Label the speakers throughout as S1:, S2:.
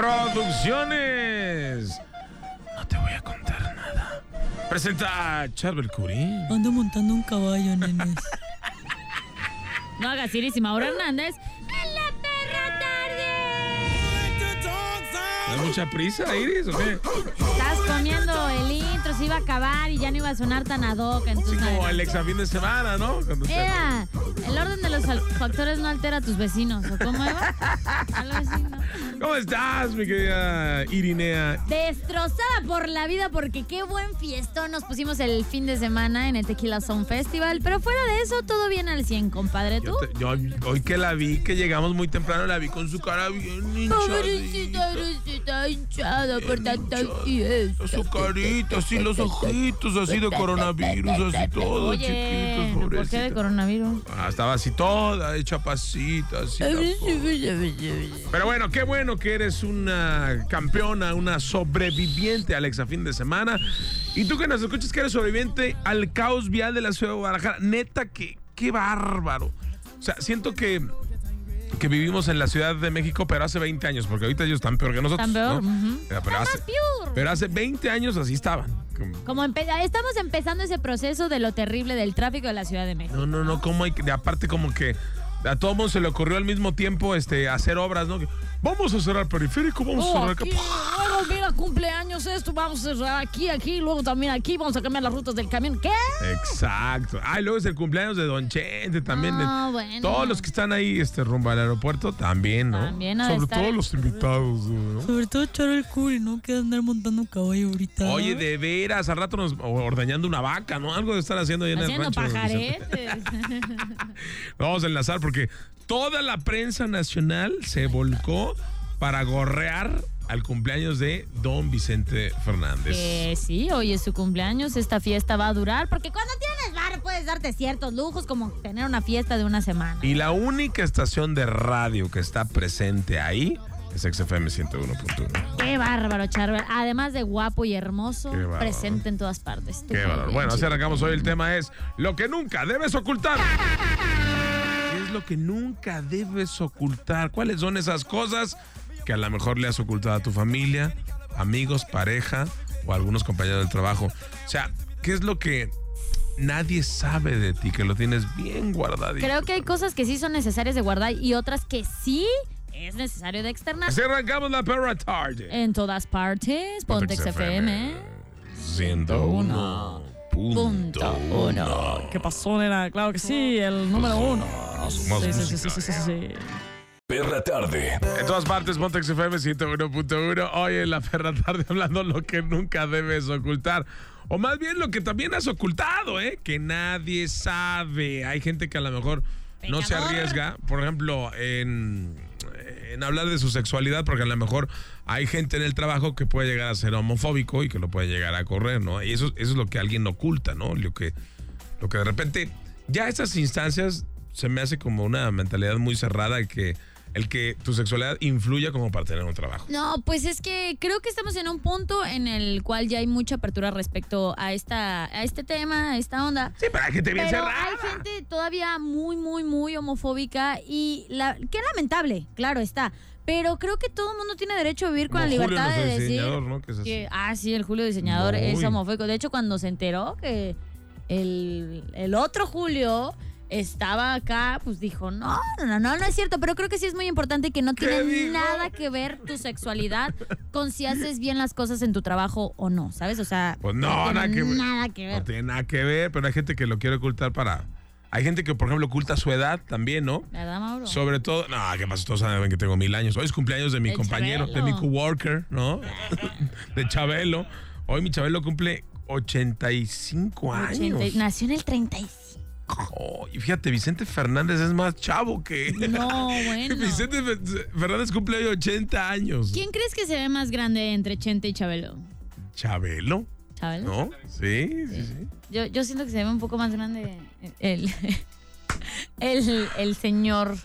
S1: Producciones. No te voy a contar nada. Presenta a Charbel Curry.
S2: Ando montando un caballo, nenes.
S3: No hagas Iris y Mauro Hernández. ¡En la perra tarde!
S1: ¿Hay mucha prisa, Iris, o qué?
S3: Estás comiendo el intro, se iba a acabar y ya no iba a sonar tan ad hoc.
S1: Así
S3: Entonces,
S1: como el extra fin de semana, ¿no? Cuando
S3: Ea, el orden de los factores no altera a tus vecinos. ¿O cómo Eva? Algo así, ¿no?
S1: ¿Cómo estás, mi querida Irinea?
S3: Destrozada por la vida porque qué buen fiestón nos pusimos el fin de semana en el Tequila Sound Festival. Pero fuera de eso, todo bien al 100, compadre. ¿Tú?
S1: Yo, te- yo hoy que la vi, que llegamos muy temprano, la vi con su cara bien hinchada.
S3: Pobrecita, pobrecita, hinchada por tanta fiesta.
S1: Su carita, así los ojitos, así de coronavirus, así todo,
S3: Oye,
S1: chiquitos,
S3: ¿por qué de
S1: pobrecita.
S3: coronavirus?
S1: Ah, estaba así toda hecha pasita, así. Pero bueno, qué bueno que eres una campeona, una sobreviviente, Alexa, fin de semana. Y tú que nos escuchas que eres sobreviviente al caos vial de la ciudad de Guadalajara. Neta, que qué bárbaro. O sea, siento que, que vivimos en la Ciudad de México, pero hace 20 años, porque ahorita ellos están peor que nosotros.
S3: Están peor,
S1: Pero, hace,
S3: peor.
S1: pero hace 20 años así estaban. Como-
S3: empe- estamos empezando ese proceso de lo terrible del tráfico de la Ciudad de México.
S1: No, no, no, como hay que, aparte como que a todo mundo se le ocurrió al mismo tiempo este hacer obras, ¿no? Vamos a cerrar periférico, vamos a
S3: Oh,
S1: cerrar acá.
S3: aquí, luego mira, cumpleaños esto, vamos a cerrar aquí, aquí, luego también aquí, vamos a cambiar las rutas del camión. ¿Qué?
S1: Exacto. Ah, y luego es el cumpleaños de Don Chente también. de-
S3: Ah, bueno.
S1: Todos los que están ahí este, rumbo al aeropuerto también, ¿no?
S3: También de
S1: Sobre
S3: estar
S1: todo
S3: el-
S1: los invitados, ¿no?
S2: Sobre todo Charo Curry, ¿no? Que andar montando un caballo ahorita.
S1: Oye, de veras, al rato nos ordeñando una vaca, ¿no? Algo de estar haciendo ahí en
S3: Haciendo
S1: el rancho.
S3: pajaretes.
S1: Vamos a enlazar porque toda la prensa nacional se volcó para gorrear al cumpleaños de Don Vicente Fernández.
S3: Que sí, hoy es su cumpleaños, esta fiesta va a durar, porque cuando tienes bar puedes darte ciertos lujos como tener una fiesta de una semana.
S1: Y la única estación de radio que está presente ahí es XFM 101.1.
S3: Qué bárbaro, Charbel. Además de guapo y hermoso,
S1: bárbaro.
S3: presente en todas partes.
S1: Qué
S3: bien,
S1: Bueno, así arrancamos hoy. El tema es lo que nunca debes ocultar. ¿Qué es lo que nunca debes ocultar? ¿Cuáles son esas cosas que a lo mejor le has ocultado a tu familia, amigos, pareja o a algunos compañeros del trabajo? O sea, ¿qué es lo que nadie sabe de ti, que lo tienes bien guardadito?
S3: Creo que hay cosas que sí son necesarias de guardar y otras que sí es necesario de externar.
S1: Así arrancamos la perra tarde.
S3: En todas partes, Pontex FM.
S1: 101.
S3: Punto uno.
S2: ¿Qué pasó, nena? Claro que sí, el número uno.
S1: Más
S2: Sí, sí, sí, sí, sí, sí, sí.
S4: Perra Tarde.
S1: En todas partes, Pontex FM 101.1. Hoy en la perra tarde hablando lo que nunca debes ocultar. O más bien lo que también has ocultado, ¿eh? Que nadie sabe. Hay gente que a lo mejor no se arriesga, por ejemplo, en, en hablar de su sexualidad, porque a lo mejor hay gente en el trabajo que puede llegar a ser homofóbico y que lo puede llegar a correr, ¿no? Y eso, eso es lo que alguien oculta, ¿no? Lo que, lo que de repente, ya estas instancias se me hace como una mentalidad muy cerrada que el que tu sexualidad influya como para tener un trabajo.
S3: No, pues es que creo que estamos en un punto en el cual ya hay mucha apertura respecto a esta a este tema, a esta onda.
S1: Sí, pero hay gente bien
S3: Pero
S1: cerrada.
S3: hay gente todavía muy, muy, muy homofóbica y la, qué lamentable, claro está. Pero creo que todo el mundo tiene derecho a vivir con
S1: Como
S3: la
S1: Julio,
S3: libertad
S1: nuestro
S3: de decir
S1: ¿no? Que
S3: que, ah, sí, el Julio diseñador es homofóbico. De hecho, cuando se enteró que el, el otro Julio estaba acá, pues dijo, no, no, no, no, no es cierto, pero creo que sí es muy importante que no
S1: ¿Qué
S3: tiene nada que ver tu sexualidad con si haces bien las cosas en tu trabajo o no, ¿sabes? O sea,
S1: Pues no, nada que ver.
S3: nada que ver.
S1: No tiene nada que ver, pero hay gente que lo quiere ocultar para. Hay gente que, por ejemplo, oculta su edad también, ¿no?
S3: ¿Verdad, Mauro?
S1: Sobre todo, no, ¿qué pasa? Todos saben que tengo mil años. Hoy es cumpleaños de mi
S3: De
S1: compañero,
S3: Chabelo.
S1: de mi coworker, ¿no? de Chabelo. Hoy mi Chabelo cumple 85 años.
S3: 80 nació en el 35.
S1: Oh, y fíjate, Vicente Fernández es más chavo que.
S3: No, bueno.
S1: Vicente Fernández cumple hoy 80 años.
S3: ¿Quién crees que se ve más grande entre Chente y Chabelo?
S1: ¿Chabelo?
S3: ¿Chabelo?
S1: ¿No? Sí, sí, sí.
S3: Yo, yo siento que se ve un poco más grande el, el, el señor.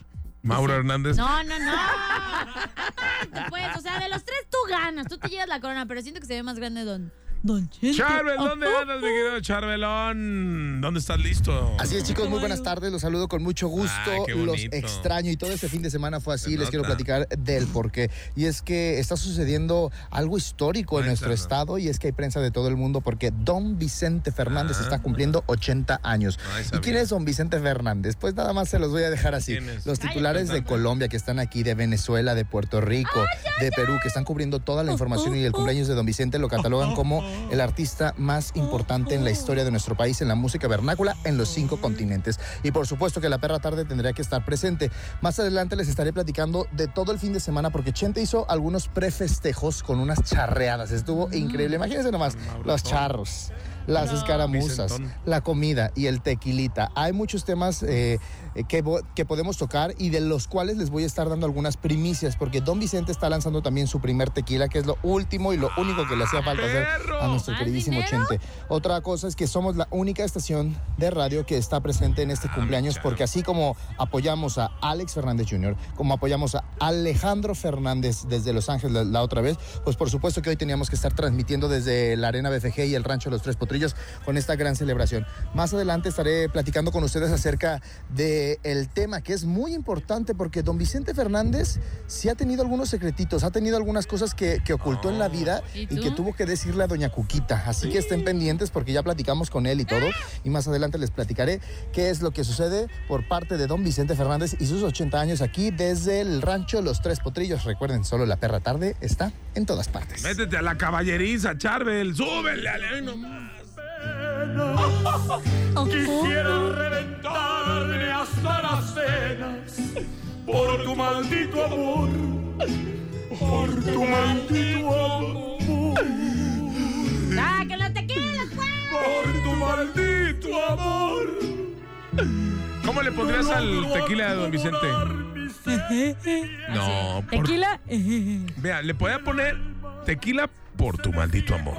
S1: Mauro Hernández.
S3: No, no, no. Pues, o sea, de los tres tú ganas, tú te llevas la corona, pero siento que se ve más grande Don.
S2: Don Chente.
S1: Charbel,
S3: Oh,
S1: ¿dónde andas, mi querido Charbelón? ¿Dónde estás listo?
S5: Así es, chicos, muy buenas tardes. Los saludo con mucho gusto.
S1: Ah, qué
S5: Los extraño y todo este fin de semana fue así.
S1: Se
S5: Les quiero platicar del porqué. Y es que está sucediendo algo histórico en nuestro estado y es que hay prensa de todo el mundo porque Don Vicente Fernández
S1: Ah.
S5: está cumpliendo 80 años. ¿Y quién es Don Vicente Fernández? Pues nada más se los voy a dejar así. Los titulares de Colombia que están aquí, de Venezuela, de Puerto Rico, de Perú, que están cubriendo toda la información y el cumpleaños de Don Vicente lo catalogan como el artista más importante en la historia de nuestro país en la música vernácula en los cinco continentes. Y por supuesto que la perra tarde tendría que estar presente. Más adelante les estaré platicando de todo el fin de semana porque Chente hizo algunos prefestejos con unas charreadas. Estuvo increíble. Imagínense nomás los charros. Las escaramuzas,
S1: Vicentón.
S5: la comida y el tequilita. Hay muchos temas eh, eh, que, que podemos tocar y de los cuales les voy a estar dando algunas primicias porque Don Vicente está lanzando también su primer tequila, que es lo último y lo único que le hacía falta hacer a nuestro
S3: ¿Más
S5: queridísimo
S3: dinero?
S5: Chente. Otra cosa es que somos la única estación de radio que está presente en este cumpleaños porque así como apoyamos a Alex Fernández Jr., como apoyamos a Alejandro Fernández desde Los Ángeles la, la otra vez, pues por supuesto que hoy teníamos que estar transmitiendo desde la Arena BFG y el Rancho Los Tres Potrillos con esta gran celebración. Más adelante estaré platicando con ustedes acerca del el tema que es muy importante porque don Vicente Fernández sí ha tenido algunos secretitos, ha tenido algunas cosas que, que ocultó en la vida
S3: ¿Y
S5: y que tuvo que decirle a doña Cuquita. Así que estén pendientes porque ya platicamos con él y todo. Y más adelante les platicaré qué es lo que sucede por parte de don Vicente Fernández y sus 80 años aquí desde el rancho Los Tres Potrillos. Recuerden, solo la perra tarde está en todas partes.
S1: Métete a la caballeriza, Charbel. Súbele, ale, nomás.
S6: Quisiera reventarme hasta las venas por tu maldito amor, por tu maldito amor,
S3: ¡Ah, que los tequilas, pues!
S6: por tu maldito amor.
S1: ¿Cómo le pondrías al tequila de Don Vicente? No, por-
S2: Tequila.
S1: Vea, le podía poner tequila por tu maldito amor.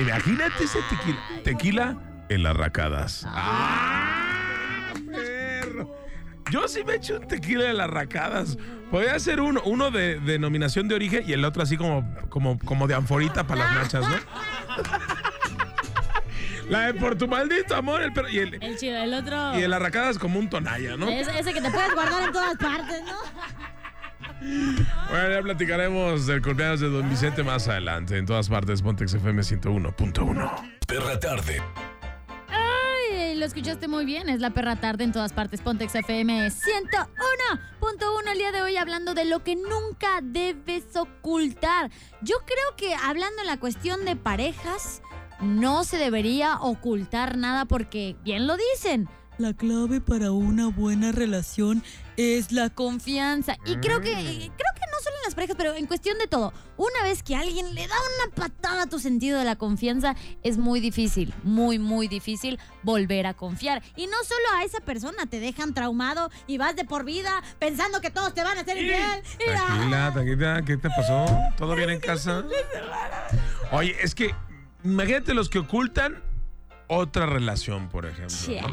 S1: Imagínate ese tequila. Tequila en las racadas. ¡Ah! perro! Yo sí me echo un tequila en las racadas. Podría ser uno, uno de denominación de origen y el otro así como, como, como de anforita para las nachas, ¿no? La de por tu maldito amor, el perro. Y el,
S3: El chido, el otro.
S1: y en las racadas como un tonalla, ¿no?
S3: Ese, ese que te puedes guardar en todas partes, ¿no?
S1: Bueno, ya platicaremos del cumpleaños de Don Vicente más adelante. En todas partes, Pontex FM 101.1.
S4: Perra tarde.
S3: Ay, lo escuchaste muy bien. Es la perra tarde en todas partes. Pontex FM 101.1 el día de hoy hablando de lo que nunca debes ocultar. Yo creo que hablando en la cuestión de parejas, no se debería ocultar nada porque bien lo dicen.
S2: La clave para una buena relación es la
S3: Confianza. Y creo que, creo que no solo en las parejas, pero en cuestión de todo. Una vez que alguien le da una patada a tu sentido de la confianza, es muy difícil, muy, muy difícil volver a confiar. Y no solo a esa persona, te dejan traumado y vas de por vida pensando que todos te van a hacer infiel.
S1: Tranquila, tranquila, ¿qué te pasó? ¿Todo bien en casa? Oye, es que imagínate los que ocultan otra relación, por ejemplo. ¿no?
S3: Chia.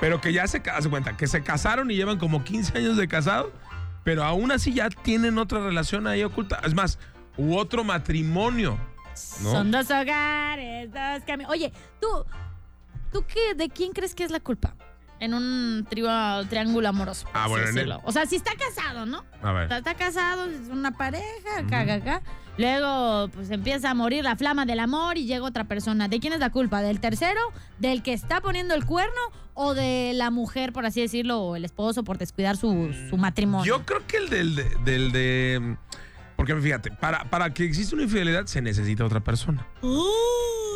S1: Pero que ya se haz de cuenta, que se casaron y llevan como 15 años de casado, pero aún así ya tienen otra relación ahí oculta. Es más, u otro matrimonio. ¿no?
S3: Son dos hogares, dos caminos. Oye, tú, ¿tú qué, de quién crees que es la culpa? En un triángulo amoroso.
S1: Ah, bueno, en el-.
S3: O sea, si está casado, ¿no?
S1: A ver.
S3: Está, está casado, es una pareja, acá, acá. Luego, pues empieza a morir la flama del amor y llega otra persona. ¿De quién es la culpa? ¿Del tercero? ¿Del que está poniendo el cuerno? ¿O de la mujer, por así decirlo, o el esposo por descuidar su, su matrimonio?
S1: Yo creo que el del de, del de- porque fíjate, para, para que exista una infidelidad se necesita otra persona.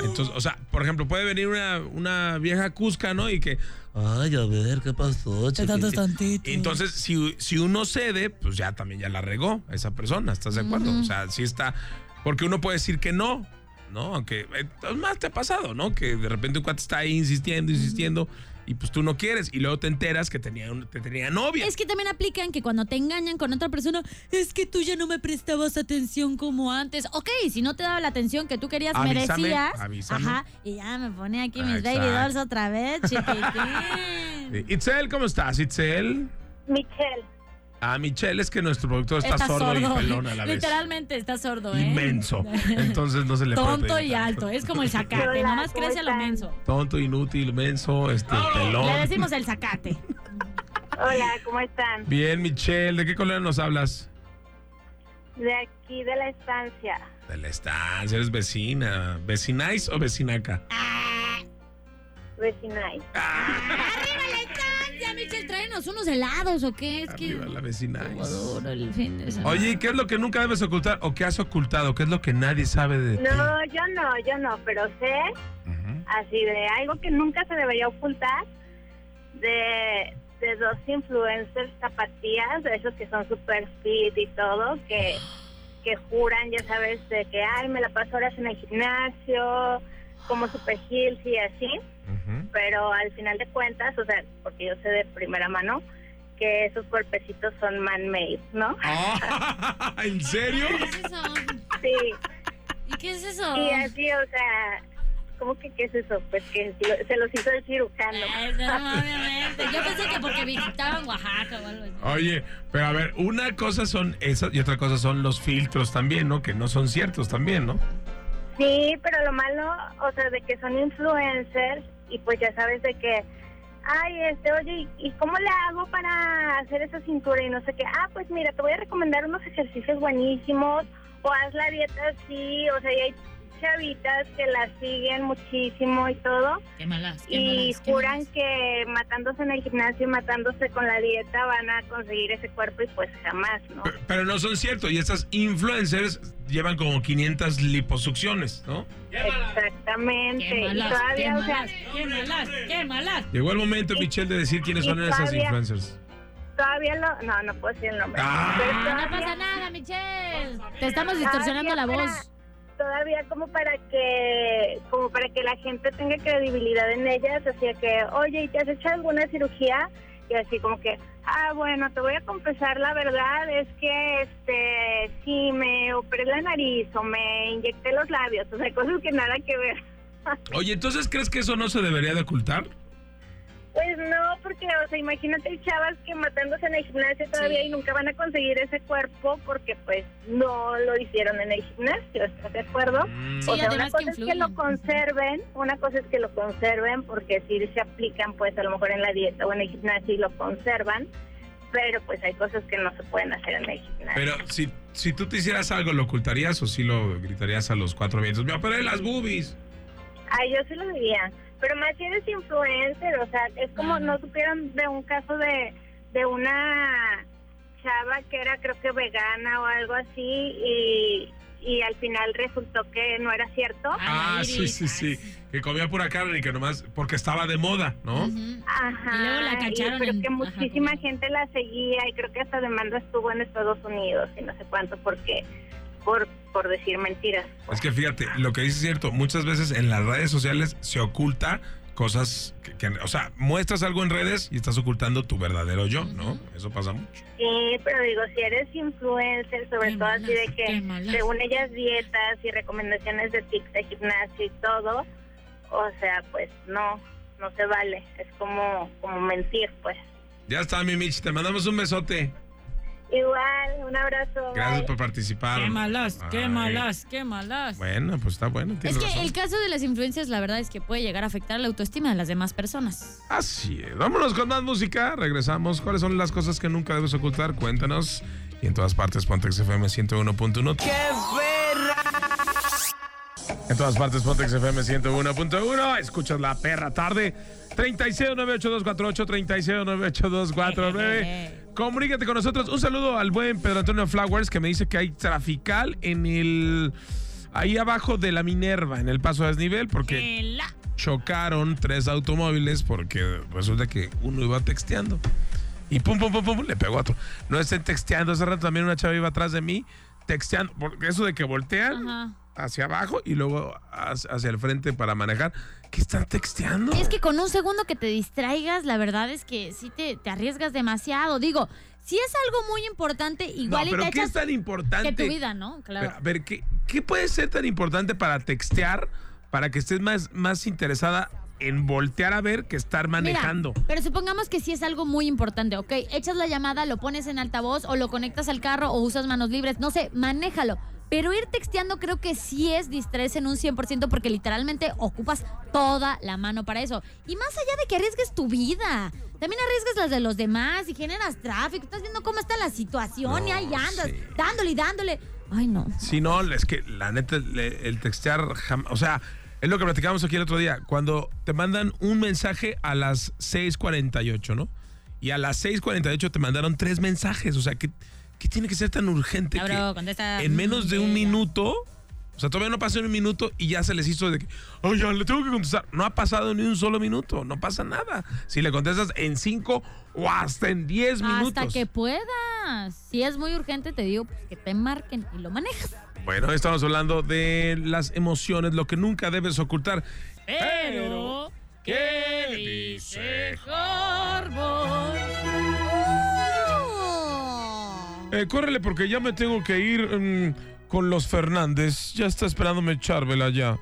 S1: Entonces, o sea, por ejemplo, puede venir una, una vieja cusca, ¿no? Y que, ay, a ver, ¿qué pasó?
S2: Te tanto
S1: chiquita?"
S2: tantito.
S1: Entonces, si, si uno cede, pues ya también ya la regó a esa persona, ¿estás de acuerdo? O sea, sí está, porque uno puede decir que no, ¿no? Aunque, eh, es más te ha pasado, ¿no? Que de repente un cuate está ahí insistiendo, insistiendo, y pues tú no quieres y luego te enteras que tenía, te tenía novia.
S3: Es que también aplican que cuando te engañan con otra persona, es que tú ya no me prestabas atención como antes. Ok, si no te daba la atención que tú querías,
S1: Avísame,
S3: merecías.
S1: avísame.
S3: Ajá, y ya me pone aquí mis
S1: Exacto.
S3: baby dolls otra vez, chiquitín.
S1: Eh, Itzel, ¿cómo estás, Itzel?
S7: Michelle.
S1: Ah, Michelle, es que nuestro productor está,
S3: Está
S1: sordo, y pelón a la vez.
S3: Literalmente está sordo, ¿eh?
S1: Inmenso. Entonces no se le puede
S3: Tonto
S1: pedir
S3: y alto. Es como el zacate. Nomás
S7: ¿cómo
S3: crece a lo menso.
S1: Tonto, inútil, menso, este, pelón.
S3: Le decimos el zacate.
S7: Hola, ¿cómo están?
S1: Bien, Michelle, ¿de qué colonia nos hablas?
S7: De aquí de la estancia.
S1: De la estancia, eres vecina. ¿Vecinais o vecinaca?
S7: Vecinay.
S3: ¡Arriba la estancia, Michelle! Tráenos unos helados o qué. Es que.
S1: Arriba la
S3: fin de semana.
S1: Oye, ¿y ¿qué es lo que nunca debes ocultar o qué has ocultado? ¿Qué es lo que nadie sabe de ti?
S7: No, yo no, yo no, pero sé así de algo que nunca se debería ocultar de, de dos influencers zapatillas, de esos que son super fit y todo, que, que juran, ya sabes, de que, ay, me la paso horas en el gimnasio, como super heels y así. Pero al final de cuentas, o sea, porque yo sé de primera mano que esos cuerpecitos son man-made, ¿no?
S1: Ah, ¿En serio?
S3: ¿Qué es eso?
S7: Sí,
S3: ¿Y qué es eso?
S7: y así, o sea, ¿cómo que qué es eso? Pues que se los hizo el cirujano.
S3: Ay, no, obviamente. Yo pensé que porque visitaban Oaxaca o algo así.
S1: Oye, pero a ver, una cosa son esas y otra cosa son los filtros también, ¿no? Que no son ciertos también, ¿no?
S7: Sí, pero lo malo, o sea, de que son influencers y pues ya sabes de que, ay, este, oye, ¿y cómo le hago para hacer esa cintura y no sé qué? Ah, pues mira, te voy a recomendar unos ejercicios buenísimos o haz la dieta así, o sea, y hay chavitas que la siguen muchísimo y todo
S3: Qué malas, qué
S7: y
S3: malas, qué
S7: juran
S3: malas.
S7: que matándose en el gimnasio y matándose con la dieta van a conseguir ese cuerpo y pues jamás, ¿no?
S1: Pe- Pero no son ciertos y estas influencers llevan como 500 liposucciones, ¿no?
S7: Exactamente.
S3: Qué
S7: y
S3: malas, qué
S7: todavía, o sea,
S3: malas, qué malas, qué malas.
S1: Llegó el momento, Michelle, de decir quiénes
S7: y
S1: son esas
S7: todavía-
S1: influencers.
S7: Todavía lo... No, no puedo decir el nombre.
S1: Ah.
S3: No pasa nada, Michelle. Te estamos distorsionando la voz.
S7: Todavía como para que como para que la gente tenga credibilidad en ellas, así que, oye, ¿y te has hecho alguna cirugía? Y así como que, ah, bueno, te voy a confesar la verdad, es que, este, sí, me operé la nariz o me inyecté los labios, o sea, cosas que nada que ver.
S1: Oye, entonces, ¿crees que eso no se debería de ocultar?
S7: Pues no, porque, o sea, imagínate chavas que matándose en el gimnasio todavía
S3: Sí.
S7: y nunca van a conseguir ese cuerpo porque, pues, no lo hicieron en el gimnasio, ¿estás de acuerdo?
S1: Mm,
S3: Sí,
S7: o sea, una
S3: que
S7: cosa es que lo conserven, una cosa es que lo conserven porque si se aplican, pues, a lo mejor en la dieta o en el gimnasio y lo conservan, pero, pues, hay cosas que no se pueden hacer en el gimnasio.
S1: Pero si, si tú te hicieras algo, ¿lo ocultarías o sí lo gritarías a los cuatro vientos? ¡Me operé las boobies!
S7: Ay, yo sí lo diría. Pero más si eres influencer, o sea, es como no supieron de un caso de, de una chava que era creo que vegana o algo así y, y al final resultó que no era cierto.
S1: Ah, sí,
S3: Iris,
S1: sí,
S3: ah,
S1: sí. Que comía pura carne y que nomás porque estaba de moda, ¿no?
S7: Ajá.
S3: Y luego la cacharon
S7: pero que muchísima gente la seguía y creo que hasta demanda estuvo en Estados Unidos y no sé cuánto porque por por decir mentiras.
S1: Es que fíjate, lo que dice es cierto, muchas veces en las redes sociales se oculta cosas que, que- o sea, muestras algo en redes y estás ocultando tu verdadero yo, ¿no? Eso pasa mucho.
S7: Sí, pero digo, si eres influencer, sobre
S3: Qué
S7: todo así de que según ellas dietas y recomendaciones de tips de gimnasio y todo, o sea, pues no, no se vale, es como, como mentir, pues.
S1: Ya está, mi Mitch, te mandamos un besote.
S7: Igual, un abrazo.
S1: Gracias
S7: bye.
S1: por participar.
S2: Qué malas, qué malas, qué malas.
S1: Bueno, pues está bueno,
S3: Es que
S1: razón.
S3: el caso de las influencias, la verdad es que puede llegar a afectar la autoestima de las demás personas.
S1: Así es. Vámonos con más música. Regresamos. ¿Cuáles son las cosas que nunca debes ocultar? Cuéntanos. Y en todas partes, Pontex FM 101.1. ¡Qué En todas partes, Pontex FM 101.1. Escuchas la perra tarde. 36982483 36982449 Comunícate con nosotros. Un saludo al buen Pedro Antonio Flowers que me dice que hay trafical en el. Ahí abajo de la Minerva, en el paso a desnivel, porque chocaron tres automóviles porque resulta que uno iba texteando. Y pum, pum, pum, pum, le pegó a otro. No estén texteando. Hace rato también una chava iba atrás de mí texteando. Porque eso de que voltean
S3: Ajá.
S1: Hacia abajo y luego hacia el frente para manejar. ¿Qué están texteando?
S3: Es que con un segundo que te distraigas, la verdad es que sí te, arriesgas demasiado. Digo, si es algo muy importante, igual
S1: no, pero ¿qué es tan importante?
S3: Que tu vida, ¿no?
S1: Claro. a ver, ¿qué, ¿qué, puede ser tan importante para textear para que estés más, más interesada en voltear a ver que estar manejando.
S3: pero supongamos que sí es algo muy importante, ¿ok? Echas la llamada, lo pones en altavoz o lo conectas al carro o usas manos libres, no sé, manéjalo. Pero ir texteando creo que sí es distrés en un 100% porque literalmente ocupas toda la mano para eso. Y más allá de que arriesgues tu vida, también arriesgas las de los demás y generas tráfico. Estás viendo cómo está la situación y ahí andas, dándole y dándole. Ay, no.
S1: Si no, es que la neta, el textear, o sea, es lo que platicamos aquí el otro día. Cuando te mandan un mensaje a las 6:48, ¿no? Y a las 6:48 te mandaron tres mensajes. O sea, ¿qué, qué tiene que ser tan urgente? que en menos de un minuto o sea, todavía no pasó ni un minuto y ya se les hizo de que, oye, ya le tengo que contestar. No ha pasado ni un solo minuto, no pasa nada. Si le contestas en cinco o hasta en diez minutos.
S3: Hasta que puedas. Si es muy urgente, te digo pues, que te marquen y lo manejas.
S1: Bueno, estamos hablando de las emociones, lo que nunca debes ocultar.
S3: Pero, ¿qué dice Harvard?
S1: Eh, córrele porque ya me tengo que ir. Mm, con los Fernández. Ya está esperándome Charbel allá.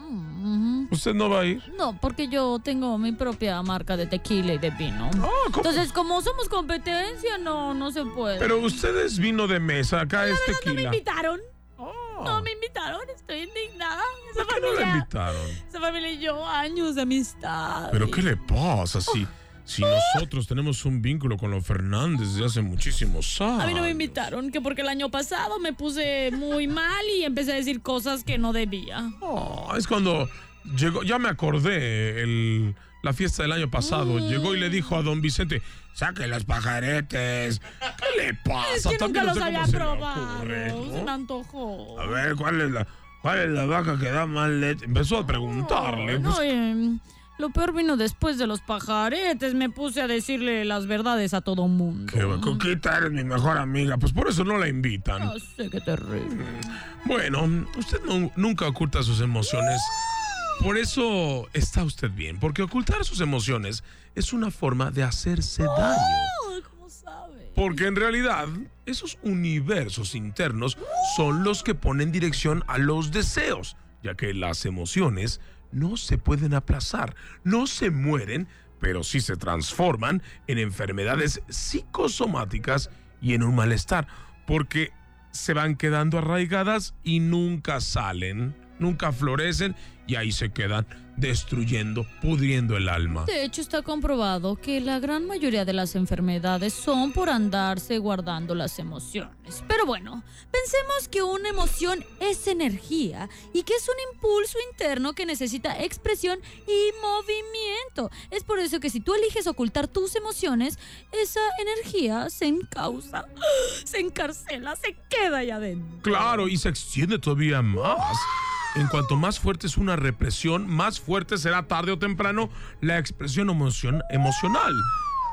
S1: Mm, ¿Usted no va a ir?
S2: No, porque yo tengo mi propia marca de tequila y de vino. Ah, Entonces, como somos competencia, no, no se puede.
S1: Pero usted es vino de mesa, acá es tequila.
S2: No me invitaron. Ah. No me invitaron, estoy indignada.
S1: Esa ¿Por qué no la invitaron?
S2: Esa familia y yo, años de amistad.
S1: ¿Pero qué le pasa? Si, si nosotros tenemos un vínculo con los Fernández desde hace muchísimos años.
S2: A mí no me invitaron, que porque el año pasado me puse muy mal y empecé a decir cosas que no debía.
S1: Oh, es cuando llegó, ya me acordé, el, la fiesta del año pasado. Mm. Llegó y le dijo a don Vicente, saque los pajaretes. ¿Qué le pasa?
S2: Es que nunca los había probado. Se, me antojó.
S1: A ver, ¿cuál es la, cuál es la vaca que da mal leche? Empezó a preguntarle.
S2: No, pues, lo peor vino después de los pajaretes. Me puse a decirle las verdades a todo mundo.
S1: Qué coquita, eres mi mejor amiga. Pues por eso no la invitan.
S2: No sé qué terrible.
S1: Bueno, usted nunca oculta sus emociones. Por eso está usted bien. Porque ocultar sus emociones es una forma de hacerse daño.
S2: ¿Cómo sabe?
S1: Porque en realidad, esos universos internos son los que ponen dirección a los deseos, ya que las emociones no se pueden aplazar, no se mueren, pero sí se transforman en enfermedades psicosomáticas y en un malestar, porque se van quedando arraigadas y nunca salen, nunca florecen y ahí se quedan destruyendo, pudriendo el alma.
S2: De hecho, está comprobado que la gran mayoría de las enfermedades son por andarse guardando las emociones. Pero bueno, pensemos que una emoción es energía y que es un impulso interno que necesita expresión y movimiento. Es por eso que si tú eliges ocultar tus emociones, esa energía se encausa, se encarcela, se queda ahí adentro.
S1: Claro, y se extiende todavía más. En cuanto más fuerte es una represión, más fuerte será tarde o temprano la expresión emocional.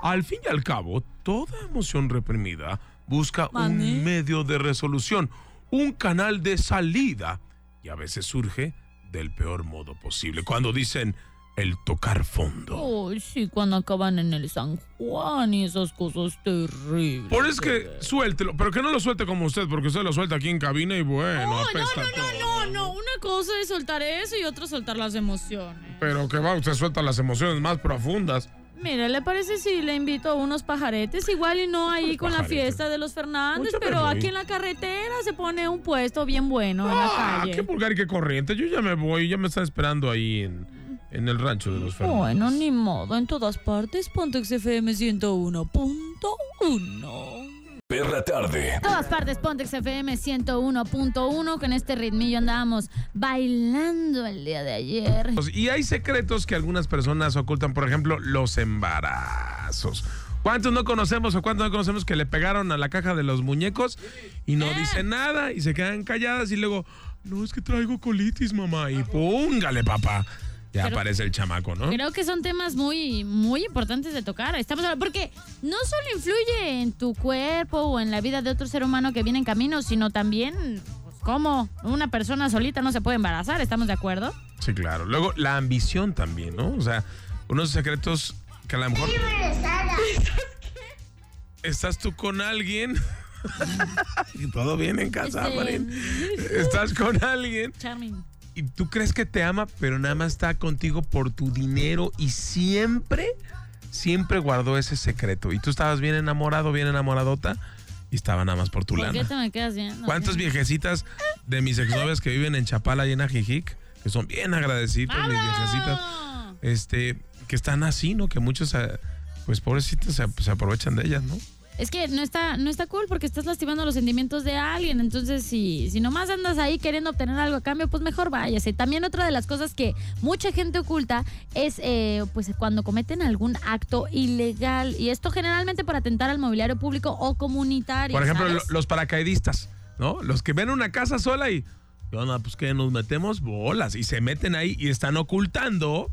S1: Al fin y al cabo, toda emoción reprimida busca un medio de resolución, un canal de salida, y a veces surge del peor modo posible. Cuando dicen el tocar fondo.
S2: Ay, sí, cuando acaban en el San Juan y esas cosas terribles.
S1: Por eso es que suéltelo, pero que no lo suelte como usted, porque usted lo suelta aquí en cabina y bueno,
S2: no, no, no, no, no, una cosa es soltar eso y otra soltar las emociones.
S1: Pero que va, usted suelta las emociones más profundas.
S2: Mire, ¿le parece si le invito a unos pajaretes? Igual y no ahí con la fiesta de los Fernández, pero aquí en la carretera se pone un puesto bien bueno en la ah, calle.
S1: qué vulgar y qué corriente. Yo ya me voy, ya me están esperando ahí en en el rancho de los Fernández.
S2: Bueno, ni modo. En todas partes, Pontex FM 101.1.
S4: Perra tarde.
S3: En todas partes, Pontex FM 101.1. Con este ritmillo andábamos bailando el día de ayer.
S1: Y hay secretos que algunas personas ocultan, por ejemplo, los embarazos. ¿Cuántos no conocemos o cuántos no conocemos que le pegaron a la caja de los muñecos y no dicen nada y se quedan calladas y luego, no, es que traigo colitis, mamá, y póngale, papá. Ya aparece el chamaco, ¿no?
S3: Creo que son temas muy, muy importantes de tocar. Estamos porque no solo influye en tu cuerpo o en la vida de otro ser humano que viene en camino, sino también ¿Cómo? Una persona solita no se puede embarazar, ¿estamos de acuerdo?
S1: Sí, claro. Luego, la ambición también, ¿no? O sea, unos secretos que a lo mejor. Estás tú con alguien. y todo bien en casa,
S3: Este-
S1: Marín. Estás con alguien
S3: Charming.
S1: Y tú crees que te ama, pero nada más está contigo por tu dinero y siempre, siempre guardó ese secreto. Y tú estabas bien enamorado, bien enamoradota y estaba nada más por tu
S3: ¿Por qué
S1: lana.
S3: te me quedas bien?
S1: ¿Cuántas viejecitas de mis exnovias que viven en Chapala y en Ajijic, que son bien agradecidas, mis viejecitas, este, que están así, ¿no? Que muchos, eh, pues pobrecitos, se, se aprovechan de ellas, ¿no?
S3: Es que no está, no está cool porque estás lastimando los sentimientos de alguien. Entonces, si, si nomás andas ahí queriendo obtener algo a cambio, pues mejor váyase. También otra de las cosas que mucha gente oculta es eh, pues cuando cometen algún acto ilegal. Y esto generalmente para atentar al mobiliario público o comunitario.
S1: Por ejemplo, los paracaidistas, ¿no? Los que ven una casa sola y. Pues que nos metemos bolas y se meten ahí y están ocultando,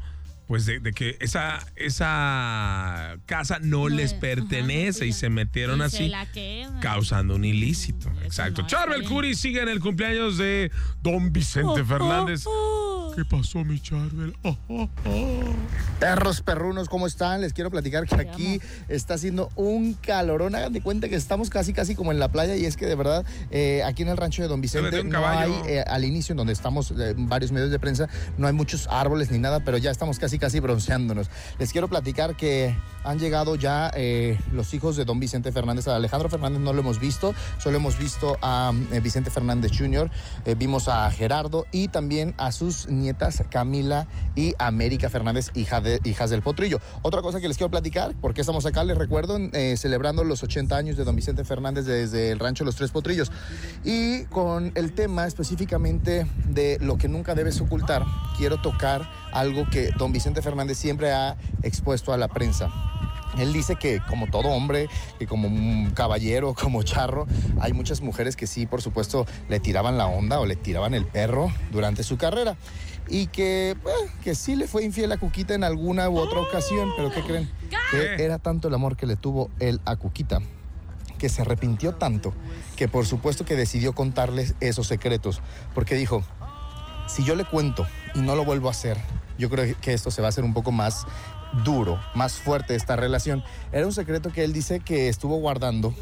S1: pues de, de que esa, esa casa no,
S3: No,
S1: les
S3: ajá,
S1: pertenece y se metieron
S3: Y se
S1: así.
S3: la quedan.
S1: Causando un ilícito. Exacto.
S3: no
S1: Charbel. Curi sigue en el cumpleaños de Don Vicente
S3: Oh,
S1: Fernández.
S3: oh, oh.
S1: ¿Qué pasó, mi Charbel? Oh, oh, oh.
S5: Perros perrunos, ¿cómo están? Les quiero platicar que aquí está haciendo un calorón. Hagan de cuenta que estamos casi, casi como en la playa y es que de verdad eh, aquí en el rancho de Don Vicente no hay, eh, al inicio en donde estamos eh, varios medios de prensa, no hay muchos árboles ni nada, pero ya estamos casi, casi bronceándonos. Les quiero platicar que han llegado ya eh, los hijos de Don Vicente Fernández. A Alejandro Fernández no lo hemos visto, solo hemos visto a eh, Vicente Fernández Jr., eh, vimos a Gerardo y también a sus nietas Camila y América Fernández, hija de, hijas del Potrillo. Otra cosa que les quiero platicar, porque estamos acá, les recuerdo, eh, celebrando los 80 años de Don Vicente Fernández desde el rancho Los Tres Potrillos. Y con el tema específicamente de lo que nunca debes ocultar, quiero tocar algo que Don Vicente Fernández siempre ha expuesto a la prensa. Él dice que como todo hombre, que como un caballero, como charro, hay muchas mujeres que sí, por supuesto, le tiraban la onda o le tiraban el perro durante su carrera. Y que, pues, que sí le fue infiel a Cuquita en alguna u otra ocasión, pero ¿qué creen? Que era tanto el amor que le tuvo él a Cuquita que se arrepintió tanto que por supuesto que decidió contarles esos secretos, porque dijo, si yo le cuento y no lo vuelvo a hacer, yo creo que esto se va a hacer un poco más duro, más fuerte esta relación. Era un secreto que él dice que estuvo guardando,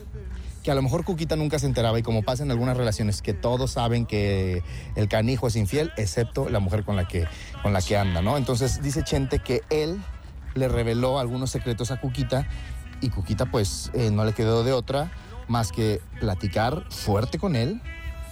S5: que a lo mejor Cuquita nunca se enteraba y como pasa en algunas relaciones, que todos saben que el canijo es infiel, excepto la mujer con la que, con la que anda, ¿no? Entonces dice Chente que él le reveló algunos secretos a Cuquita y Cuquita pues eh, no le quedó de otra más que platicar fuerte con él,